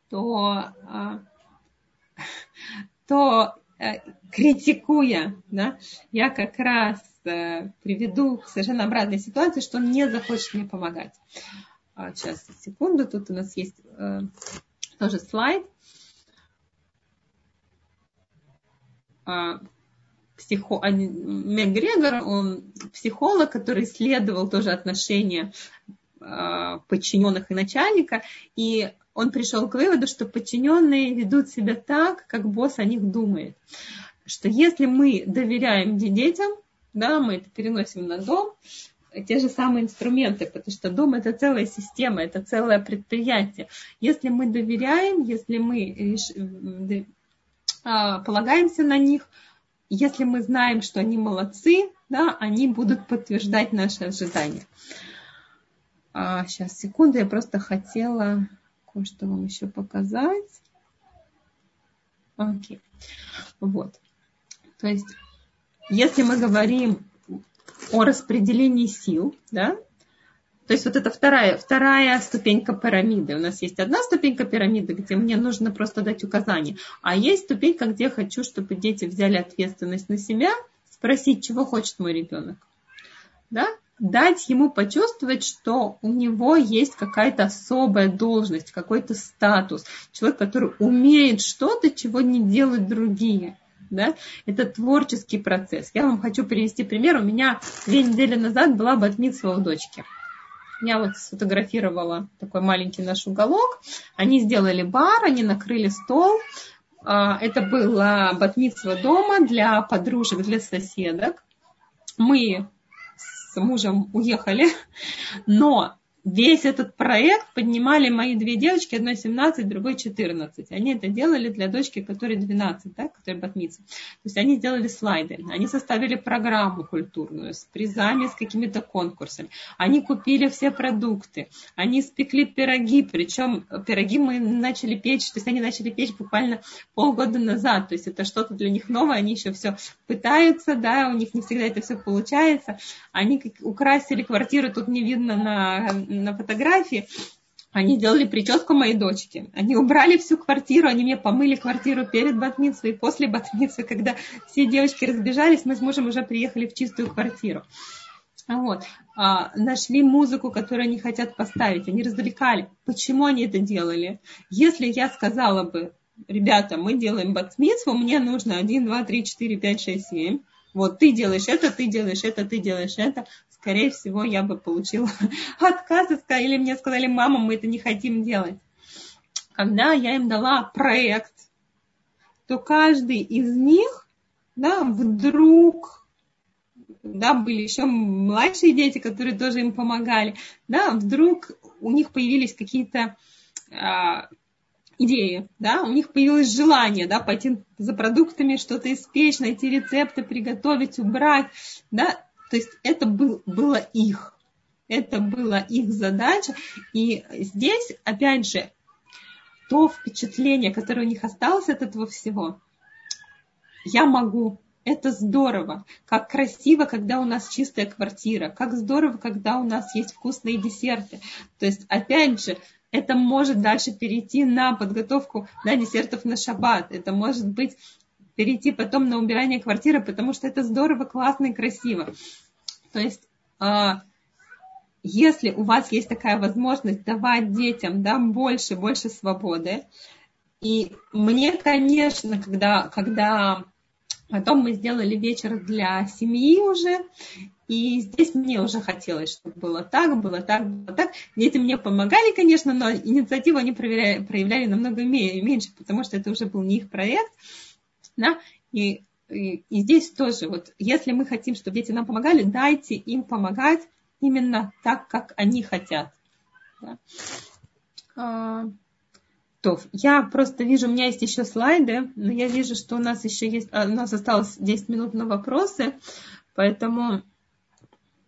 то, а, то э, критикуя, да, я как раз э, приведу к совершенно обратной ситуации, что он не захочет мне помогать. Сейчас, а, секунду, тут у нас есть э, тоже слайд. Психо... Мегрегор, он психолог, который исследовал тоже отношения а, подчиненных и начальника, и он пришел к выводу, что подчиненные ведут себя так, как босс о них думает. Что если мы доверяем детям, да, мы это переносим на дом, те же самые инструменты, потому что дом это целая система, это целое предприятие. Если мы доверяем, если мы а, полагаемся на них. Если мы знаем, что они молодцы, да, они будут подтверждать наши ожидания. А, сейчас, секунду, я просто хотела кое-что вам еще показать. Окей. Вот. То есть, если мы говорим о распределении сил, да, то есть вот это вторая, вторая ступенька пирамиды. У нас есть одна ступенька пирамиды, где мне нужно просто дать указания. А есть ступенька, где я хочу, чтобы дети взяли ответственность на себя, спросить, чего хочет мой ребенок. Да? Дать ему почувствовать, что у него есть какая-то особая должность, какой-то статус. Человек, который умеет что-то, чего не делают другие. Да? Это творческий процесс. Я вам хочу привести пример. У меня две недели назад была батмитсва у дочки. Я вот сфотографировала такой маленький наш уголок. Они сделали бар, они накрыли стол. А, это было батмитство дома для подружек, для соседок. Мы с мужем уехали, но весь этот проект поднимали мои две девочки, одной 17, другой 14. Они это делали для дочки, которой 12, да, которая батмица. То есть они сделали слайды, они составили программу культурную с призами, с какими-то конкурсами. Они купили все продукты, они спекли пироги, причем пироги мы начали печь, то есть они начали печь буквально полгода назад, то есть это что-то для них новое, они еще все пытаются, да, у них не всегда это все получается. Они украсили квартиру, тут не видно на на фотографии, Они сделали прическу моей дочки. Они убрали всю квартиру, они мне помыли квартиру перед батмитсвой и после батмитсвы, когда все девочки разбежались, мы с мужем уже приехали в чистую квартиру. Вот. А, нашли музыку, которую они хотят поставить. Они развлекали. Почему они это делали? Если я сказала бы, ребята, мы делаем батмитсву, мне нужно 1, 2, 3, 4, 5, 6, 7. Вот ты делаешь это, ты делаешь это, ты делаешь это скорее всего, я бы получила отказ, или мне сказали, мама, мы это не хотим делать. Когда я им дала проект, то каждый из них да, вдруг, да, были еще младшие дети, которые тоже им помогали, да, вдруг у них появились какие-то а, идеи, да, у них появилось желание, да, пойти за продуктами, что-то испечь, найти рецепты, приготовить, убрать, да, то есть это был, было их. Это была их задача. И здесь, опять же, то впечатление, которое у них осталось от этого всего, я могу. Это здорово. Как красиво, когда у нас чистая квартира. Как здорово, когда у нас есть вкусные десерты. То есть, опять же, это может дальше перейти на подготовку да, десертов на шаббат. Это может быть перейти потом на убирание квартиры, потому что это здорово, классно и красиво. То есть, а, если у вас есть такая возможность давать детям да, больше, больше свободы, и мне, конечно, когда, когда потом мы сделали вечер для семьи уже, и здесь мне уже хотелось, чтобы было так, было так, было так. Дети мне помогали, конечно, но инициативу они проявляли, проявляли намного меньше, потому что это уже был не их проект. Да? И и, и здесь тоже, вот, если мы хотим, чтобы дети нам помогали, дайте им помогать именно так, как они хотят. Да. А, то, я просто вижу, у меня есть еще слайды, но я вижу, что у нас еще есть, а, у нас осталось 10 минут на вопросы, поэтому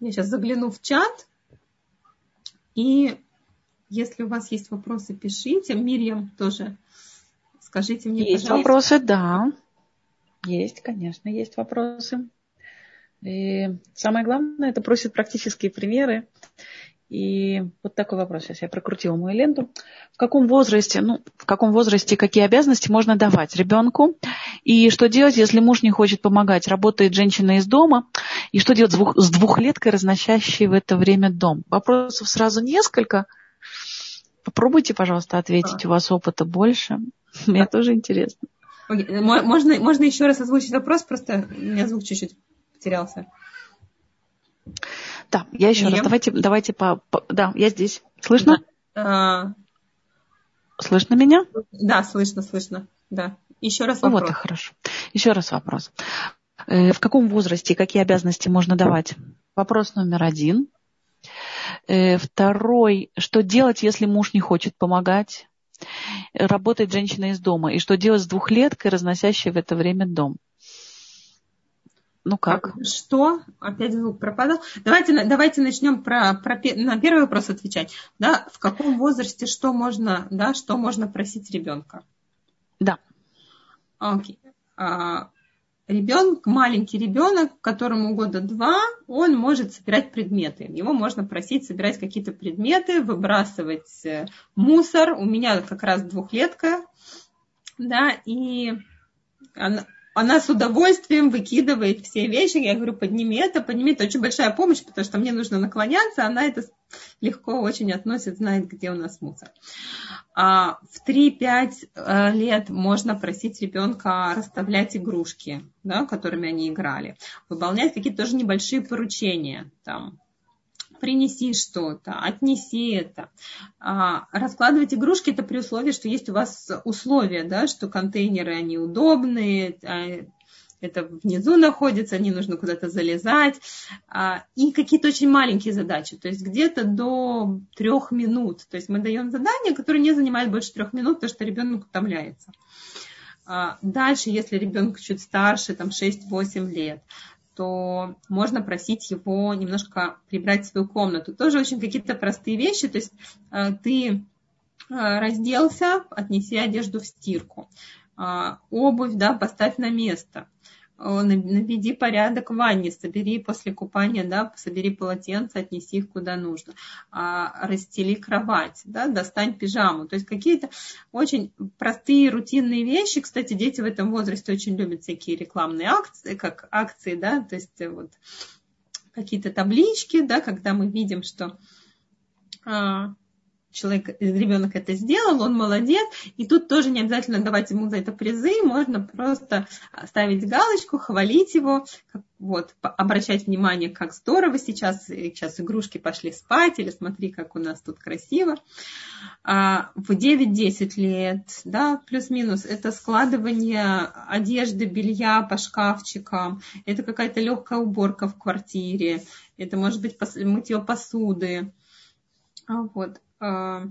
я сейчас загляну в чат, и если у вас есть вопросы, пишите. Мирьям тоже скажите мне, есть пожалуйста. вопросы, да. Есть, конечно, есть вопросы. И самое главное, это просит практические примеры. И вот такой вопрос. Сейчас я прокрутила мою ленту. В каком возрасте, ну, в каком возрасте какие обязанности можно давать ребенку? И что делать, если муж не хочет помогать? Работает женщина из дома. И что делать с, двух, с двухлеткой, разносящей в это время дом? Вопросов сразу несколько. Попробуйте, пожалуйста, ответить. У вас опыта больше. Мне тоже интересно. Можно, можно еще раз озвучить вопрос, просто у меня звук чуть-чуть потерялся. Да, я еще Мирьям. раз. Давайте, давайте по, по... Да, я здесь. Слышно? Да. Слышно меня? Да, слышно, слышно. Да. Еще раз вопрос. Вот и хорошо. Еще раз вопрос. Э, в каком возрасте какие обязанности можно давать? Вопрос номер один. Э, второй. Что делать, если муж не хочет помогать? Работает женщина из дома. И что делать с двухлеткой, разносящей в это время дом? Ну как? Что? Опять звук пропадал. Давайте, давайте начнем про, про, на первый вопрос отвечать. Да, в каком возрасте что можно, да, что можно просить ребенка? Да. Окей. А, ребенок, маленький ребенок, которому года два, он может собирать предметы. Его можно просить собирать какие-то предметы, выбрасывать э, мусор. У меня как раз двухлетка, да, и она, она с удовольствием выкидывает все вещи. Я говорю, подними это, подними. Это очень большая помощь, потому что мне нужно наклоняться. Она это легко очень относит, знает, где у нас мусор. А в 3-5 э, лет можно просить ребенка расставлять игрушки, да, которыми они играли. Выполнять какие-то тоже небольшие поручения. Там, принеси что-то, отнеси это. А, раскладывать игрушки это при условии, что есть у вас условия, да, что контейнеры, они удобные, а, это внизу находится, не нужно куда-то залезать. А, и какие-то очень маленькие задачи, то есть где-то до трех минут. То есть мы даем задание, которое не занимает больше трех минут, потому что ребенок утомляется. Дальше, если ребенок чуть старше, там 6-8 лет, то можно просить его немножко прибрать свою комнату. Тоже очень какие-то простые вещи. То есть э, ты разделся, отнеси одежду в стирку. Э, обувь, да, поставь на место. наведи порядок в ванне, собери после купания, да, собери полотенце, отнеси их куда нужно, а, расстели кровать, да, достань пижаму. То есть какие-то очень простые рутинные вещи. Кстати, дети в этом возрасте очень любят всякие рекламные акции, как акции, да, то есть вот какие-то таблички, да, когда мы видим, что а, человек, ребенок это сделал, он молодец, и тут тоже не обязательно давать ему за это призы, можно просто ставить галочку, хвалить его, вот, обращать внимание, как здорово сейчас, сейчас игрушки пошли спать, или смотри, как у нас тут красиво. А в 9-10 лет, да, плюс-минус, это складывание одежды, белья по шкафчикам, это какая-то легкая уборка в квартире, это может быть мытье посуды, а вот. А,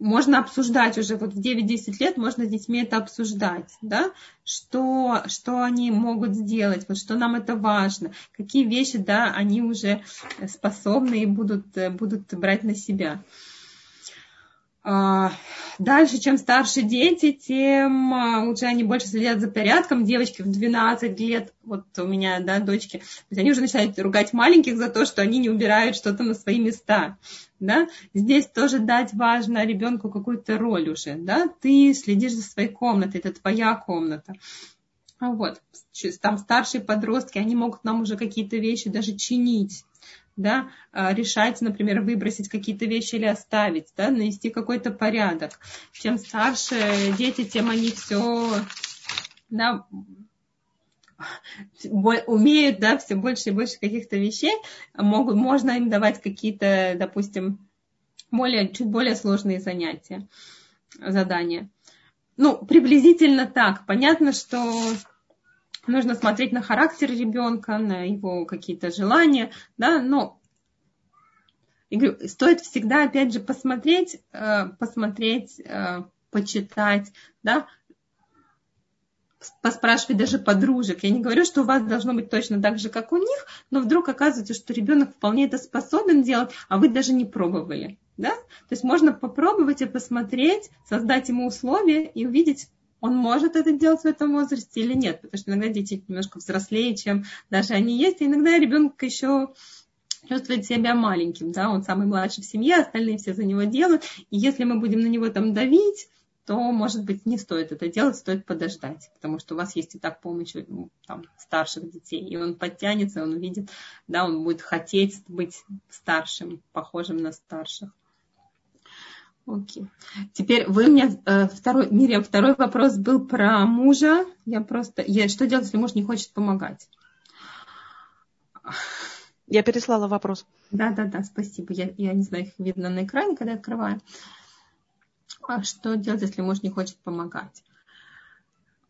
можно обсуждать уже вот в 9-10 лет, можно с детьми это обсуждать, да, что, что они могут сделать, вот что нам это важно, какие вещи, да, они уже способны и будут, будут брать на себя. А, дальше, чем старше дети, тем а, лучше они больше следят за порядком. Девочки в 12 лет, вот у меня, да, дочки, они уже начинают ругать маленьких за то, что они не убирают что-то на свои места. Да? Здесь тоже дать важно ребенку какую-то роль уже. Да? Ты следишь за своей комнатой, это твоя комната. А вот, там старшие подростки, они могут нам уже какие-то вещи даже чинить да, а, решать, например, выбросить какие-то вещи или оставить, да, навести какой-то порядок. Чем старше дети, тем они все, да, умеют, да, все больше и больше каких-то вещей, могут, можно им давать какие-то, допустим, более, чуть более сложные занятия, задания. Ну, приблизительно так. Понятно, что нужно смотреть на характер ребенка, на его какие-то желания, да, но я говорю, стоит всегда, опять же, посмотреть, э, посмотреть, э, почитать, да, поспрашивать даже подружек. Я не говорю, что у вас должно быть точно так же, как у них, но вдруг оказывается, что ребенок вполне это способен делать, а вы даже не пробовали. Да? То есть можно попробовать и посмотреть, создать ему условия и увидеть, он может это делать в этом возрасте или нет, потому что иногда дети немножко взрослее, чем даже они есть, и иногда ребенок еще чувствует себя маленьким, да, он самый младший в семье, остальные все за него делают, и если мы будем на него там давить, то, может быть, не стоит это делать, стоит подождать, потому что у вас есть и так помощь ну, там, старших детей, и он подтянется, он увидит, да, он будет хотеть быть старшим, похожим на старших. Окей. Теперь вы мне э, второй, Мирия, второй вопрос был про мужа. Я просто, я, что делать, если муж не хочет помогать? Я переслала вопрос. Да, да, да, спасибо. Я, я не знаю, их видно на экране, когда я открываю. А что делать, если муж не хочет помогать?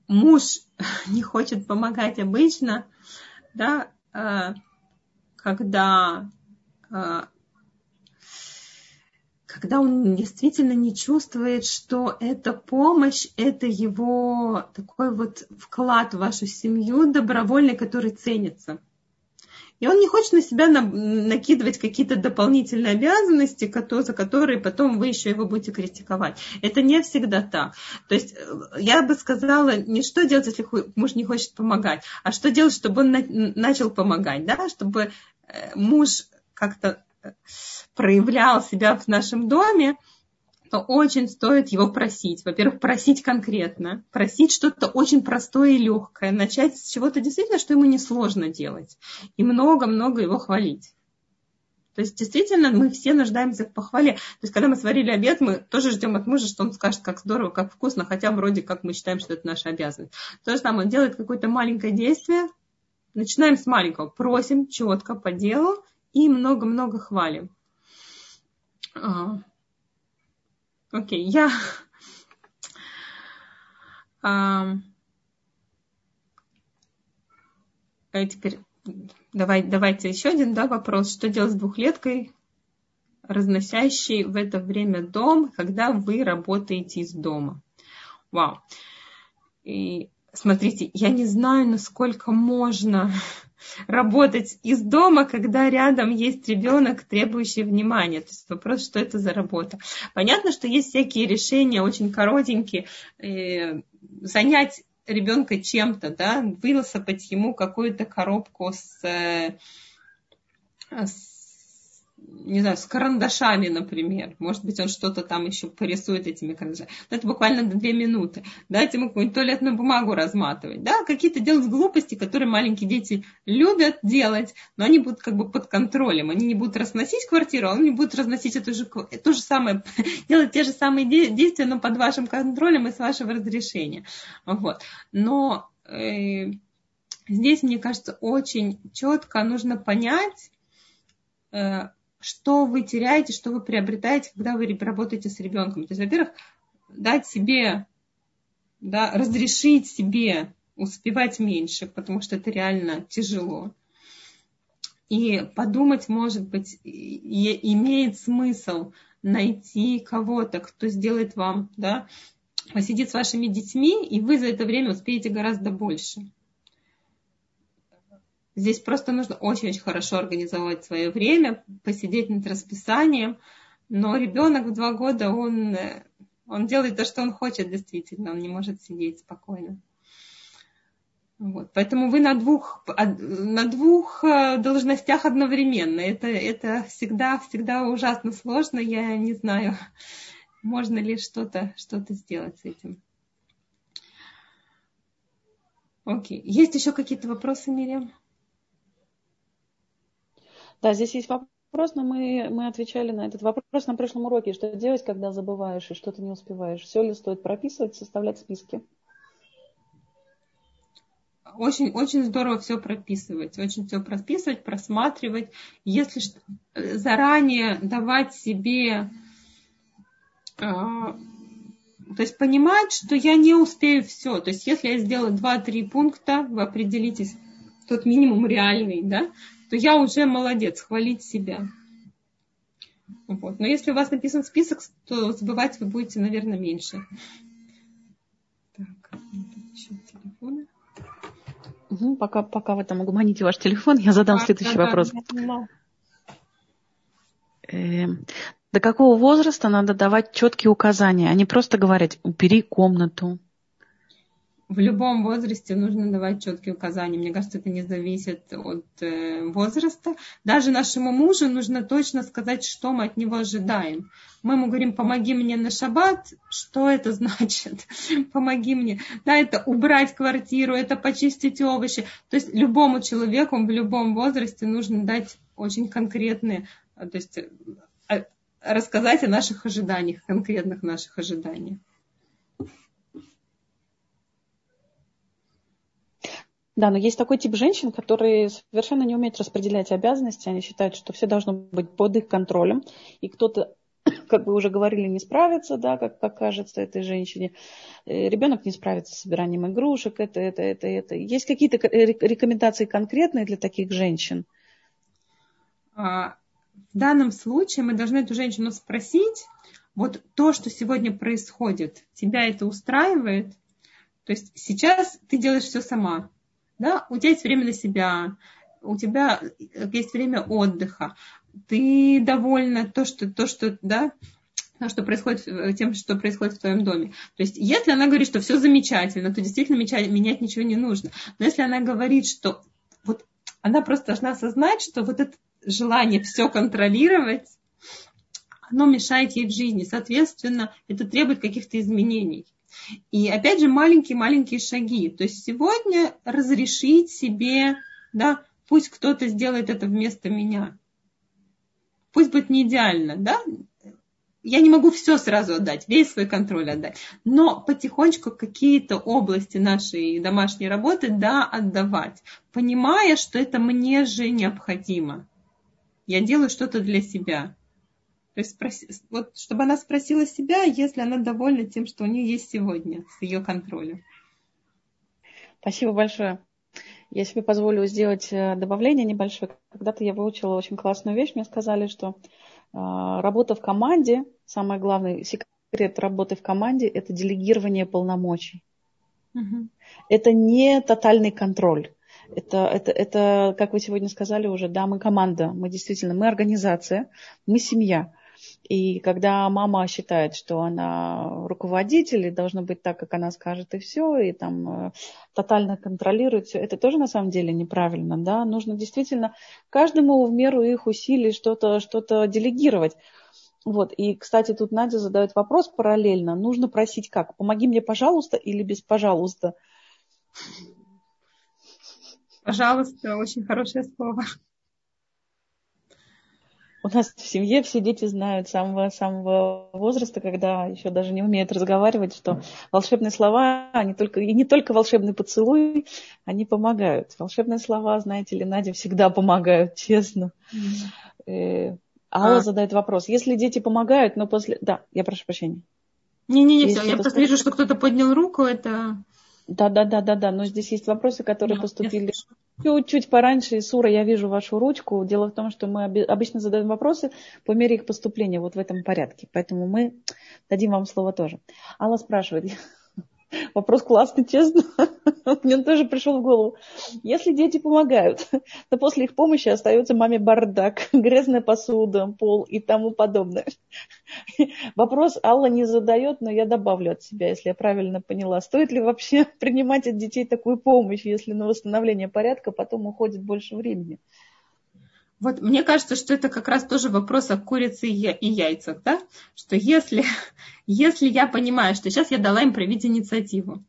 Муж не хочет помогать обычно, да, э, когда э, когда он действительно не чувствует, что эта помощь, это его такой вот вклад в вашу семью добровольный, который ценится. И он не хочет на себя накидывать какие-то дополнительные обязанности, за которые потом вы еще его будете критиковать. Это не всегда так. То есть э, я бы сказала, не что делать, если муж не хочет помогать, а что делать, чтобы он начал помогать, да? чтобы э, муж как-то проявлял себя в нашем доме, то очень стоит его просить. Во-первых, просить конкретно, просить что-то очень простое и легкое, начать с чего-то действительно, что ему несложно делать, и много-много его хвалить. То есть действительно мы все нуждаемся в похвале. То есть когда мы сварили обед, мы тоже ждем от мужа, что он скажет, как здорово, как вкусно, хотя вроде как мы считаем, что это наша обязанность. То же самое, он делает какое-то маленькое действие, начинаем с маленького, просим четко по делу и много-много хвалим. А, Окей, я... А, теперь давай, давайте еще один да, вопрос. Что делать с двухлеткой, разносящей в это время дом, когда вы работаете из дома? Вау. И смотрите, я не знаю, насколько можно работать из дома, когда рядом есть ребенок, требующий внимания. То есть вопрос, что это за работа. Понятно, что есть всякие решения очень коротенькие, э, занять ребенка чем-то, да, высыпать ему какую-то коробку с, э, с не знаю, с карандашами, например. Может быть, он что-то там еще порисует этими карандашами. Но это буквально две минуты. Дать ему какую-нибудь туалетную бумагу разматывать. Да, какие-то делать глупости, которые маленькие дети любят делать, но они будут как бы под контролем. Они не будут разносить квартиру, а он не будет разносить эту же, то же самое, делать те же самые действия, но под вашим контролем и с вашего разрешения. Вот. Но э, здесь, мне кажется, очень четко нужно понять, э, что вы теряете, что вы приобретаете, когда вы работаете с ребенком. То есть, во-первых, дать себе, да, разрешить себе успевать меньше, потому что это реально тяжело. И подумать, может быть, имеет смысл найти кого-то, кто сделает вам, да, посидит с вашими детьми, и вы за это время успеете гораздо больше. Здесь просто нужно очень-очень хорошо организовать свое время, посидеть над расписанием. Но ребенок в два года, он, он делает то, что он хочет действительно, он не может сидеть спокойно. Вот. Поэтому вы на двух, на двух э, должностях одновременно. Это, это всегда, всегда ужасно сложно. Я не знаю, можно ли что-то что сделать с этим. Окей. Есть еще какие-то вопросы, Мириам? Да, здесь есть вопрос, но мы, мы отвечали на этот вопрос на прошлом уроке. Что делать, когда забываешь и что-то не успеваешь? Все ли стоит прописывать, составлять списки? Очень, очень здорово все прописывать, очень все прописывать, просматривать. Если заранее давать себе, э, то есть понимать, что я не успею все. То есть если я сделала 2-3 пункта, вы определитесь, тот минимум реальный, да, то я уже молодец, хвалить себя. Вот. Но если у вас написан список, то забывать вы будете, наверное, меньше. Так, еще телефоны. Угу, пока, пока вы там угомоните ваш телефон, я задам а, следующий да, вопрос. Да, э, до какого возраста надо давать четкие указания, а не просто говорить, убери комнату, в любом возрасте нужно давать четкие указания. Мне кажется, это не зависит от э, возраста. Даже нашему мужу нужно точно сказать, что мы от него ожидаем. Мы ему говорим, помоги мне на шаббат. Что это значит? помоги мне. Да, это убрать квартиру, это почистить овощи. То есть любому человеку в любом возрасте нужно дать очень конкретные, то есть э, рассказать о наших ожиданиях, конкретных наших ожиданиях. Да, но есть такой тип женщин, которые совершенно не умеют распределять обязанности. Они считают, что все должно быть под их контролем. И кто-то, как вы уже говорили, не справится, да, как, как кажется этой женщине. Э, ребенок не справится с собиранием игрушек, это, это, это, это. Есть какие-то рекомендации конкретные для таких женщин? А, в данном случае мы должны эту женщину спросить, вот то, что сегодня происходит, тебя это устраивает? То есть сейчас ты делаешь все сама, да, у тебя есть время на себя, у тебя есть время отдыха, ты довольна то, что, то, что, да, то, что происходит, тем, что происходит в твоем доме. То есть, если она говорит, что все замечательно, то действительно менять ничего не нужно. Но если она говорит, что вот она просто должна осознать, что вот это желание все контролировать, оно мешает ей в жизни. Соответственно, это требует каких-то изменений. И опять же, маленькие-маленькие шаги. То есть сегодня разрешить себе, да, пусть кто-то сделает это вместо меня. Пусть будет не идеально, да, я не могу все сразу отдать, весь свой контроль отдать, но потихонечку какие-то области нашей домашней работы, да, отдавать, понимая, что это мне же необходимо. Я делаю что-то для себя. То есть спроси, вот, чтобы она спросила себя, если она довольна тем, что у нее есть сегодня, с ее контролем. Спасибо большое. Я себе позволю сделать э, добавление небольшое. Когда-то я выучила очень классную вещь. Мне сказали, что э, работа в команде, самый главный секрет работы в команде – это делегирование полномочий. Угу. Это не тотальный контроль. Это, это, это, как вы сегодня сказали уже, да, мы команда, мы действительно, мы организация, мы семья. И когда мама считает, что она руководитель, и должно быть так, как она скажет, и все, и там э, тотально контролирует все, это тоже на самом деле неправильно, да. Нужно действительно каждому в меру их усилий что-то что делегировать. Вот, и, кстати, тут Надя задает вопрос параллельно. Нужно просить как? Помоги мне, пожалуйста, или без пожалуйста? Пожалуйста, очень хорошее слово. У нас в семье все дети знают с самого, самого возраста, когда еще даже не умеют разговаривать, что волшебные слова, они только, и не только волшебный поцелуй, они помогают. Волшебные слова, знаете ли, Надя, всегда помогают, честно. Mm. Алла а. задает вопрос. Если дети помогают, но после... Да, я прошу прощения. Не-не-не, все. Я просто вижу, что кто-то поднял руку, это... Да, да, да, да, да. Но здесь есть вопросы, которые да, поступили чуть-чуть пораньше. Сура, я вижу вашу ручку. Дело в том, что мы обычно задаем вопросы по мере их поступления вот в этом порядке. Поэтому мы дадим вам слово тоже. Алла спрашивает, Вопрос классный, честно. Мне он тоже пришел в голову. Если дети помогают, то после их помощи остается маме бардак, грязная посуда, пол и тому подобное. Вопрос Алла не задает, но я добавлю от себя, если я правильно поняла. Стоит ли вообще принимать от детей такую помощь, если на восстановление порядка потом уходит больше времени? Вот мне кажется, что это как раз тоже вопрос о курице и яйцах, да? Что если, если я понимаю, что сейчас я дала им проявить инициативу,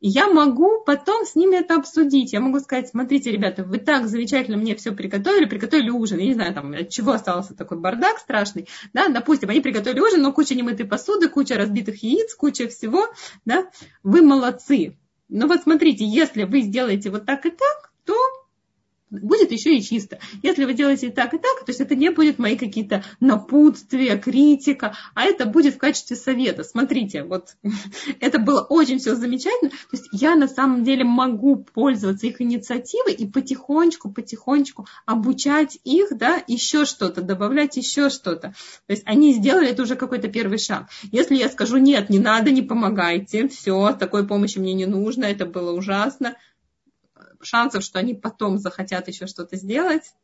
я могу потом с ними это обсудить. Я могу сказать, смотрите, ребята, вы так замечательно мне все приготовили, приготовили ужин. Я не знаю, там, от чего остался такой бардак страшный. Да, допустим, они приготовили ужин, но куча немытой посуды, куча разбитых яиц, куча всего. Да, вы молодцы. Но вот смотрите, если вы сделаете вот так и так, то будет еще и чисто. Если вы делаете и так, и так, то есть это не будет мои какие-то напутствия, критика, а это будет в качестве совета. Смотрите, вот это было очень все замечательно. То есть я на самом деле могу пользоваться их инициативой и потихонечку, потихонечку обучать их, да, еще что-то, добавлять еще что-то. То есть они сделали это уже какой-то первый шаг. Если я скажу, нет, не надо, не помогайте, все, такой помощи мне не нужно, это было ужасно, шансов, что они потом захотят еще что-то сделать,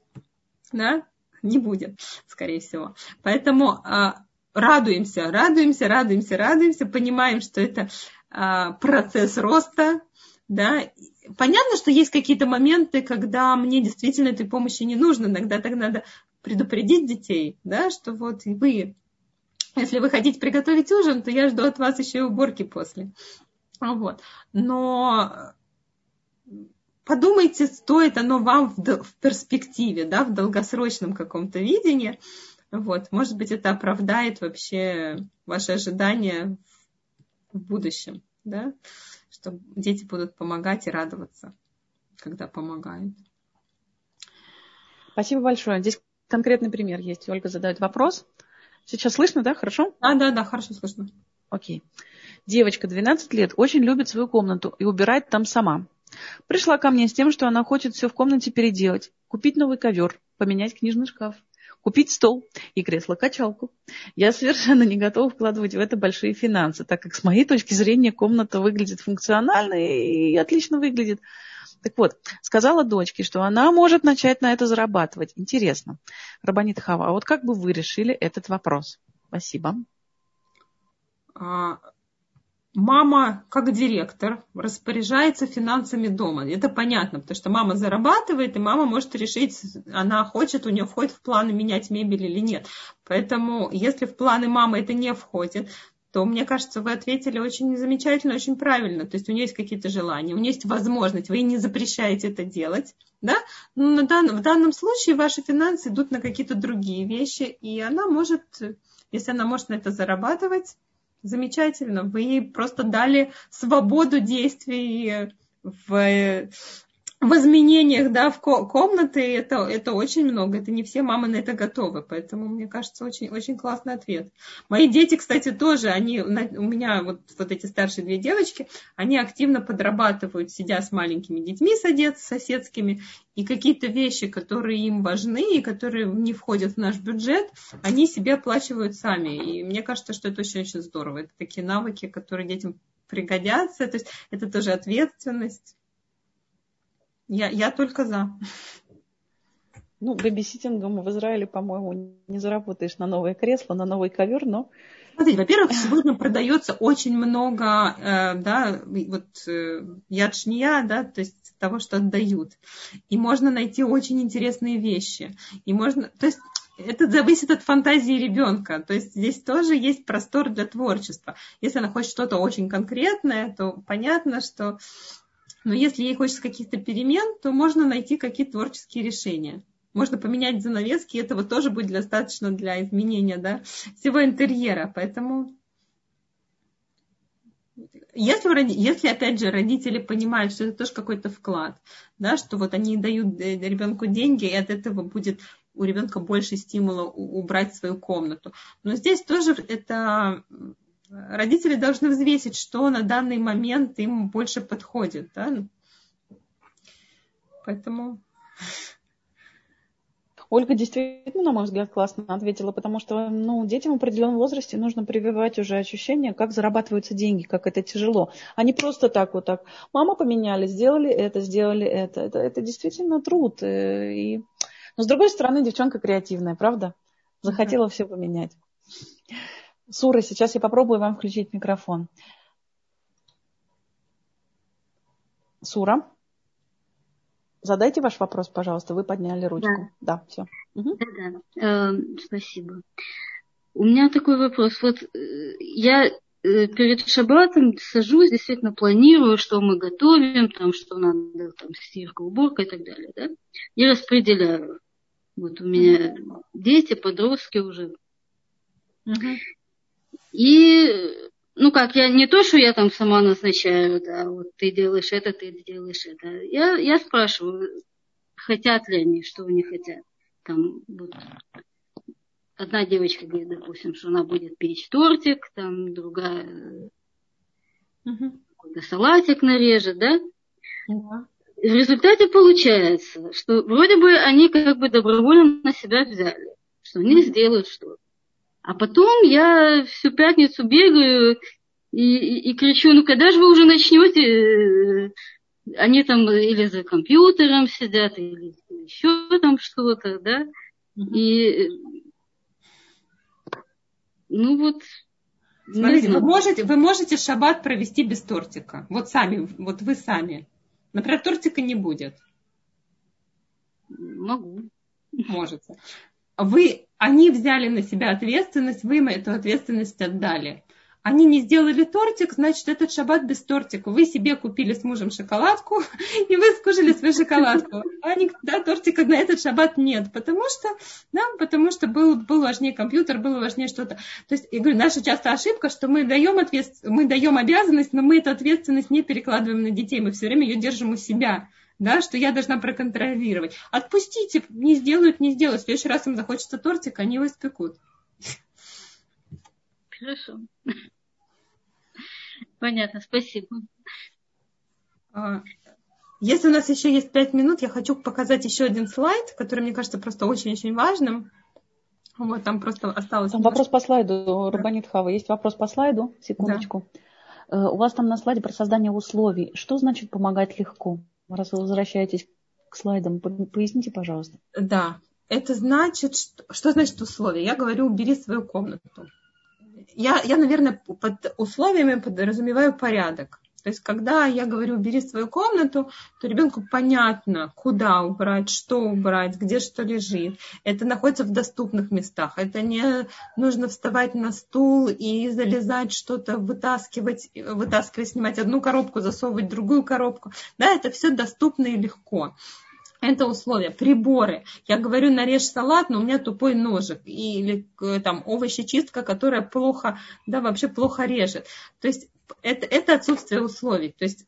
да, не будет, скорее всего. Поэтому а, радуемся, радуемся, радуемся, радуемся, понимаем, что это а, процесс роста, да. Понятно, что есть какие-то моменты, когда мне действительно этой помощи не нужно, иногда так надо предупредить детей, да, что вот вы, если вы хотите приготовить ужин, то я жду от вас еще и уборки после. Вот. Но подумайте, стоит оно вам в, в перспективе, да, в долгосрочном каком-то видении. Вот, может быть, это оправдает вообще ваши ожидания в будущем, да, что дети будут помогать и радоваться, когда помогают. Спасибо большое. Здесь конкретный пример есть. Ольга задает вопрос. Сейчас слышно, да? Хорошо? Да, да, да, хорошо слышно. Окей. Девочка, 12 лет, очень любит свою комнату и убирает там сама. Пришла ко мне с тем, что она хочет все в комнате переделать, купить новый ковер, поменять книжный шкаф, купить стол и кресло-качалку. Я совершенно не готова вкладывать в это большие финансы, так как с моей точки зрения комната выглядит функционально и отлично выглядит. Так вот, сказала дочке, что она может начать на это зарабатывать. Интересно. Рабанит Хава, а вот как бы вы решили этот вопрос? Спасибо. А, мама, как директор, распоряжается финансами дома. Это понятно, потому что мама зарабатывает, и мама может решить, она хочет, у нее входит в планы менять мебель или нет. Поэтому, если в планы мамы это не входит, то, мне кажется, вы ответили очень замечательно, очень правильно. То есть у нее есть какие-то желания, у нее есть возможность, вы не запрещаете это делать. Да? Но в данном случае ваши финансы идут на какие-то другие вещи, и она может, если она может на это зарабатывать, Замечательно. Вы ей просто дали свободу действий в в изменениях да, в комнаты это, это очень много. Это не все мамы на это готовы. Поэтому, мне кажется, очень, очень классный ответ. Мои дети, кстати, тоже, они, у меня вот, вот эти старшие две девочки, они активно подрабатывают, сидя с маленькими детьми соседскими, и какие-то вещи, которые им важны и которые не входят в наш бюджет, они себе оплачивают сами. И мне кажется, что это очень-очень здорово. Это такие навыки, которые детям пригодятся. То есть это тоже ответственность. Я, я только за. Ну, бэбиситингом в Израиле, по-моему, не заработаешь на новое кресло, на новый ковер, но... Смотрите, во-первых, сегодня продается очень много, э, да, вот э, ячния, да, то есть того, что отдают. И можно найти очень интересные вещи. И можно, то есть это зависит от фантазии ребенка. То есть здесь тоже есть простор для творчества. Если она хочет что-то очень конкретное, то понятно, что... Но если ей хочется каких-то перемен, то можно найти какие-то творческие решения. Можно поменять занавески, этого тоже будет достаточно для изменения да, всего интерьера. Поэтому если, если, опять же, родители понимают, что это тоже какой-то вклад, да, что вот они дают э, ребенку деньги, и от этого будет у ребенка больше стимула убрать свою комнату. Но здесь тоже это родители должны взвесить, что на данный момент им больше подходит. Да? Поэтому Ольга действительно, на мой взгляд, классно ответила, потому что ну, детям в определенном возрасте нужно прививать уже ощущение, как зарабатываются деньги, как это тяжело. А не просто так вот так. Мама поменяли, сделали это, сделали это. Это, это действительно труд. Э, и... Но с другой стороны, девчонка креативная, правда? Захотела все поменять. Сура, сейчас я попробую вам включить микрофон. Сура? Задайте ваш вопрос, пожалуйста. Вы подняли ручку. Да, да все. Угу. Да, да. Э, спасибо. У меня такой вопрос. Вот э, я э, перед шаббатом сажусь, действительно планирую, что мы готовим, там, что надо, там, стирка, уборка и так далее, да? И распределяю. Вот у меня дети, подростки уже. Угу. И ну как, я не то, что я там сама назначаю, да, вот ты делаешь это, ты делаешь это. Я, я спрашиваю, хотят ли они, что они хотят. Там вот одна девочка говорит, допустим, что она будет печь тортик, там другая угу. какой-то салатик нарежет, да? Угу. В результате получается, что вроде бы они как бы добровольно на себя взяли, что они сделают что-то. А потом я всю пятницу бегаю и, и, и кричу, ну когда же вы уже начнете? Они там или за компьютером сидят, или еще там что-то, да? И ну вот. Смотрите, вы можете, вы можете шаббат провести без тортика. Вот сами, вот вы сами. Например, тортика не будет. Могу. Можете вы, они взяли на себя ответственность, вы им эту ответственность отдали. Они не сделали тортик, значит, этот шаббат без тортика. Вы себе купили с мужем шоколадку, и вы скушали свою шоколадку. А они, да, тортика на этот шаббат нет, потому что, да, потому что был, был важнее компьютер, было важнее что-то. То есть, я говорю, наша часто ошибка, что мы даем, ответ... мы даем обязанность, но мы эту ответственность не перекладываем на детей, мы все время ее держим у себя да, что я должна проконтролировать. Отпустите, не сделают, не сделают. В следующий раз им захочется тортик, они его испекут. Хорошо. Понятно, спасибо. А, если у нас еще есть пять минут, я хочу показать еще один слайд, который, мне кажется, просто очень-очень важным. Вот, там просто осталось... Там вопрос по слайду, Рубанит Хава. Есть вопрос по слайду? Секундочку. Да. Э, у вас там на слайде про создание условий. Что значит помогать легко? Раз вы возвращаетесь к слайдам, поясните, пожалуйста. Да, это значит, что, что значит условия? Я говорю, убери свою комнату. Я, я, наверное, под условиями подразумеваю порядок. То есть, когда я говорю, убери свою комнату, то ребенку понятно, куда убрать, что убрать, где что лежит. Это находится в доступных местах. Это не нужно вставать на стул и залезать что-то, вытаскивать, вытаскивать, снимать одну коробку, засовывать другую коробку. Да, это все доступно и легко. Это условия. Приборы. Я говорю, нарежь салат, но у меня тупой ножик. Или там овощечистка, которая плохо, да, вообще плохо режет. То есть это, это отсутствие условий. То есть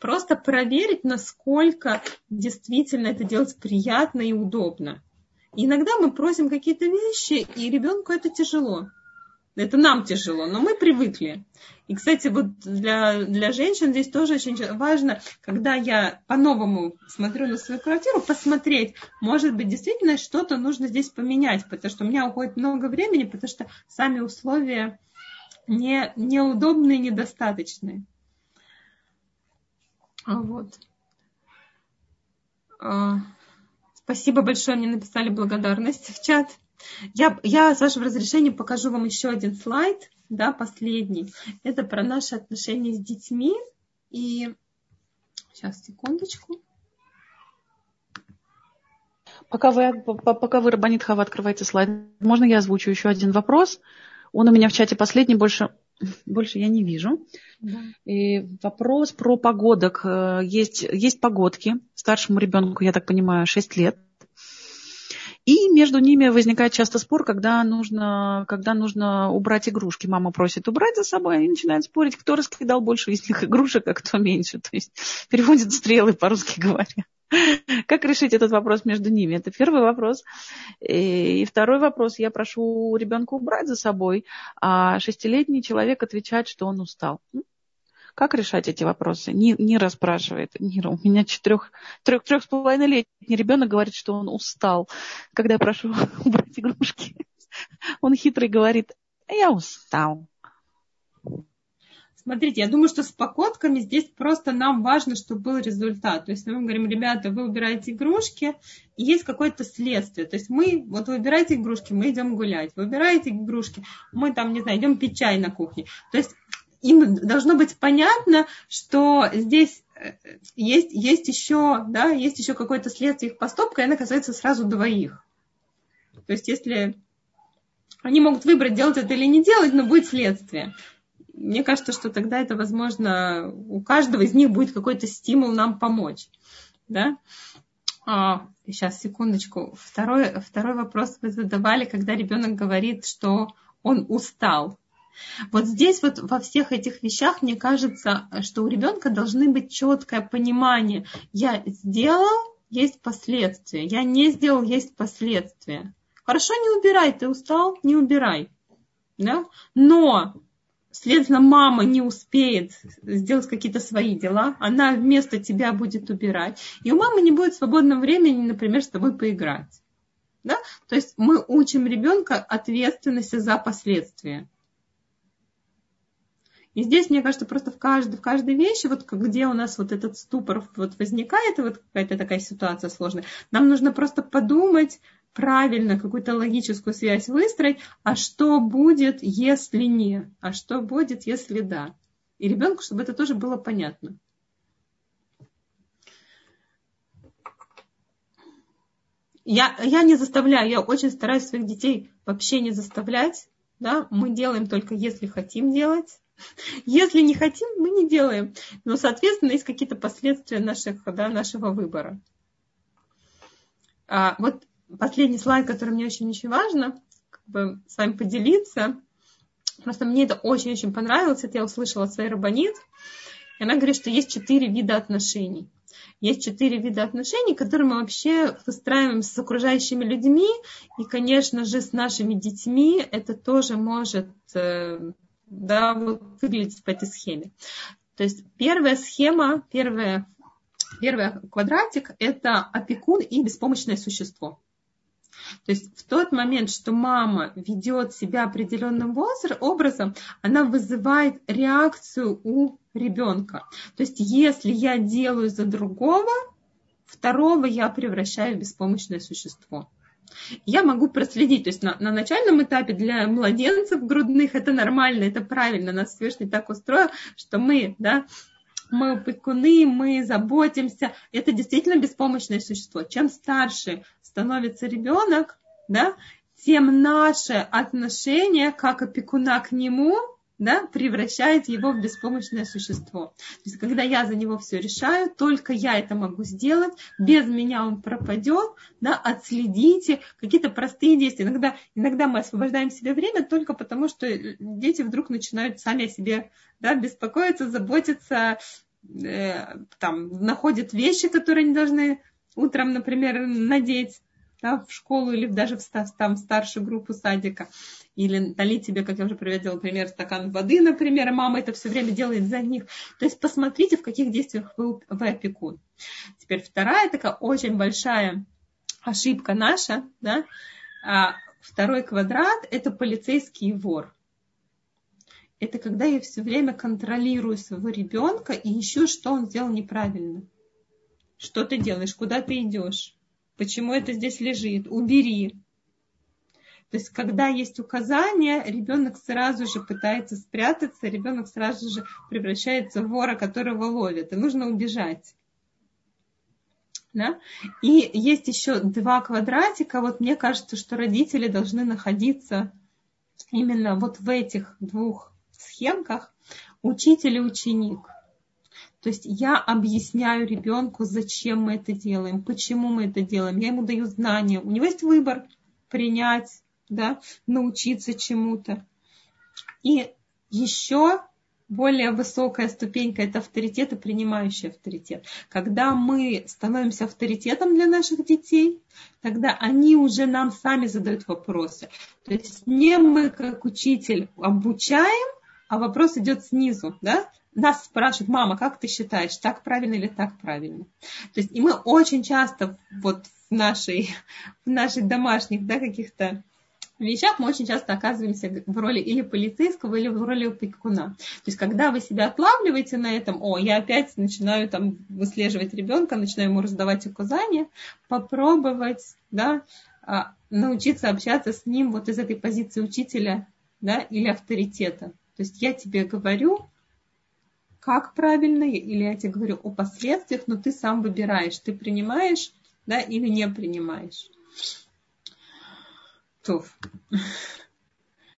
просто проверить, насколько действительно это делать приятно и удобно. Иногда мы просим какие-то вещи, и ребенку это тяжело. Это нам тяжело, но мы привыкли. И, кстати, вот для, для женщин здесь тоже очень важно, когда я по-новому смотрю на свою квартиру, посмотреть, может быть, действительно что-то нужно здесь поменять, потому что у меня уходит много времени, потому что сами условия не, неудобные, недостаточные. А вот. А, Спасибо большое, мне написали благодарность в чат. Я, я, с вашего разрешения, покажу вам еще один слайд, да, последний. Это про наши отношения с детьми. И сейчас, секундочку. Пока вы, пока вы, Рабанит Хава, открываете слайд, можно я озвучу еще один вопрос? Он у меня в чате последний, больше, больше я не вижу. Да. И вопрос про погодок. Э, есть, есть погодки. Старшему ребенку, я так понимаю, 6 лет. И между ними возникает часто спор, когда нужно, когда нужно убрать игрушки. Мама просит убрать за собой, они начинают спорить, кто раскидал больше из них игрушек, а кто меньше. То есть переводят стрелы, по-русски говоря. Как решить этот вопрос между ними? Это первый вопрос. И второй вопрос. Я прошу ребенка убрать за собой, а шестилетний человек отвечает, что он устал. Как решать эти вопросы? Нира спрашивает. Нира, у меня четырех, трех, трех с половиной летний ребенок говорит, что он устал. Когда я прошу убрать игрушки, он хитрый говорит, я устал. Смотрите, я думаю, что с покотками здесь просто нам важно, чтобы был результат. То есть мы говорим, ребята, вы убираете игрушки, и есть какое-то следствие. То есть мы, вот вы убираете игрушки, мы идем гулять. Вы убираете игрушки, мы там, не знаю, идем пить чай на кухне. То есть им должно быть понятно, что здесь э, есть, есть еще, да, есть еще какое-то следствие их поступка, и оно касается сразу двоих. То есть если они могут выбрать, делать это или не делать, но будет следствие. Мне кажется, что тогда это, возможно, у каждого из них будет какой-то стимул нам помочь. Да? А, сейчас, секундочку. Второй, второй вопрос вы задавали, когда ребенок говорит, что он устал. Вот здесь вот во всех этих вещах, мне кажется, что у ребенка должны быть четкое понимание. Я сделал, есть последствия. Я не сделал, есть последствия. Хорошо, не убирай, ты устал, не убирай. Да? Но, следовательно, мама не успеет сделать какие-то свои дела, она вместо тебя будет убирать. И у мамы не будет свободного времени, например, с тобой поиграть. Да? То есть мы учим ребенка ответственности за последствия. И здесь, мне кажется, просто в каждой, в каждой вещи, вот где у нас вот этот ступор вот возникает, вот какая-то такая ситуация сложная, нам нужно просто подумать правильно, какую-то логическую связь выстроить, а что будет, если не, а что будет, если да. И ребенку, чтобы это тоже было понятно. Я, я не заставляю, я очень стараюсь своих детей вообще не заставлять. Да? Мы делаем только если хотим делать. Если не хотим, мы не делаем. Но, соответственно, есть какие-то последствия наших, да, нашего выбора. А, вот последний слайд, который мне очень-очень важно как бы, с вами поделиться. Просто мне это очень-очень понравилось. Это я услышала от своей рабонит. И она говорит, что есть четыре вида отношений. Есть четыре вида отношений, которые мы вообще выстраиваем с окружающими людьми. И, конечно же, с нашими детьми это тоже может э, да, выглядеть по этой схеме. То есть первая схема, первая, первый квадратик – это опекун и беспомощное существо. То есть в тот момент, что мама ведет себя определенным образом, она вызывает реакцию у ребенка. То есть если я делаю за другого, второго я превращаю в беспомощное существо я могу проследить. То есть на, на начальном этапе для младенцев грудных это нормально, это правильно. Нас Всевышний так устроил, что мы, да, мы опекуны, мы заботимся. Это действительно беспомощное существо. Чем старше становится ребенок, да, тем наше отношение как опекуна к нему да, превращает его в беспомощное существо. То есть, когда я за него все решаю, только я это могу сделать, без меня он пропадет, да, отследите какие-то простые действия. Иногда, иногда мы освобождаем себе время только потому, что дети вдруг начинают сами о себе да, беспокоиться, заботиться, э, там, находят вещи, которые они должны утром, например, надеть да, в школу или даже в, там, в старшую группу садика или налить тебе, как я уже приводила пример, стакан воды, например, и мама это все время делает за них. То есть посмотрите, в каких действиях вы, вы опекун. Теперь вторая такая очень большая ошибка наша, да, а второй квадрат – это полицейский вор. Это когда я все время контролирую своего ребенка и ищу, что он сделал неправильно. Что ты делаешь, куда ты идешь, Почему это здесь лежит? Убери. То есть, когда есть указания, ребенок сразу же пытается спрятаться, ребенок сразу же превращается в вора, которого ловят, и нужно убежать. Да? И есть еще два квадратика. Вот мне кажется, что родители должны находиться именно вот в этих двух схемках, учитель и ученик. То есть я объясняю ребенку, зачем мы это делаем, почему мы это делаем. Я ему даю знания. У него есть выбор принять, да, научиться чему-то. И еще более высокая ступенька – это авторитет и принимающий авторитет. Когда мы становимся авторитетом для наших детей, тогда они уже нам сами задают вопросы. То есть не мы, как учитель, обучаем, а вопрос идет снизу, да? Нас спрашивают, мама, как ты считаешь, так правильно или так правильно? То есть, и мы очень часто вот в нашей, в наших домашних, да, каких-то вещах мы очень часто оказываемся в роли или полицейского, или в роли опекуна. То есть, когда вы себя отлавливаете на этом, о, я опять начинаю там выслеживать ребенка, начинаю ему раздавать указания, попробовать, да, а, научиться общаться с ним вот из этой позиции учителя, да, или авторитета. То есть я тебе говорю, как правильно, или я тебе говорю о последствиях, но ты сам выбираешь, ты принимаешь да, или не принимаешь. Туф.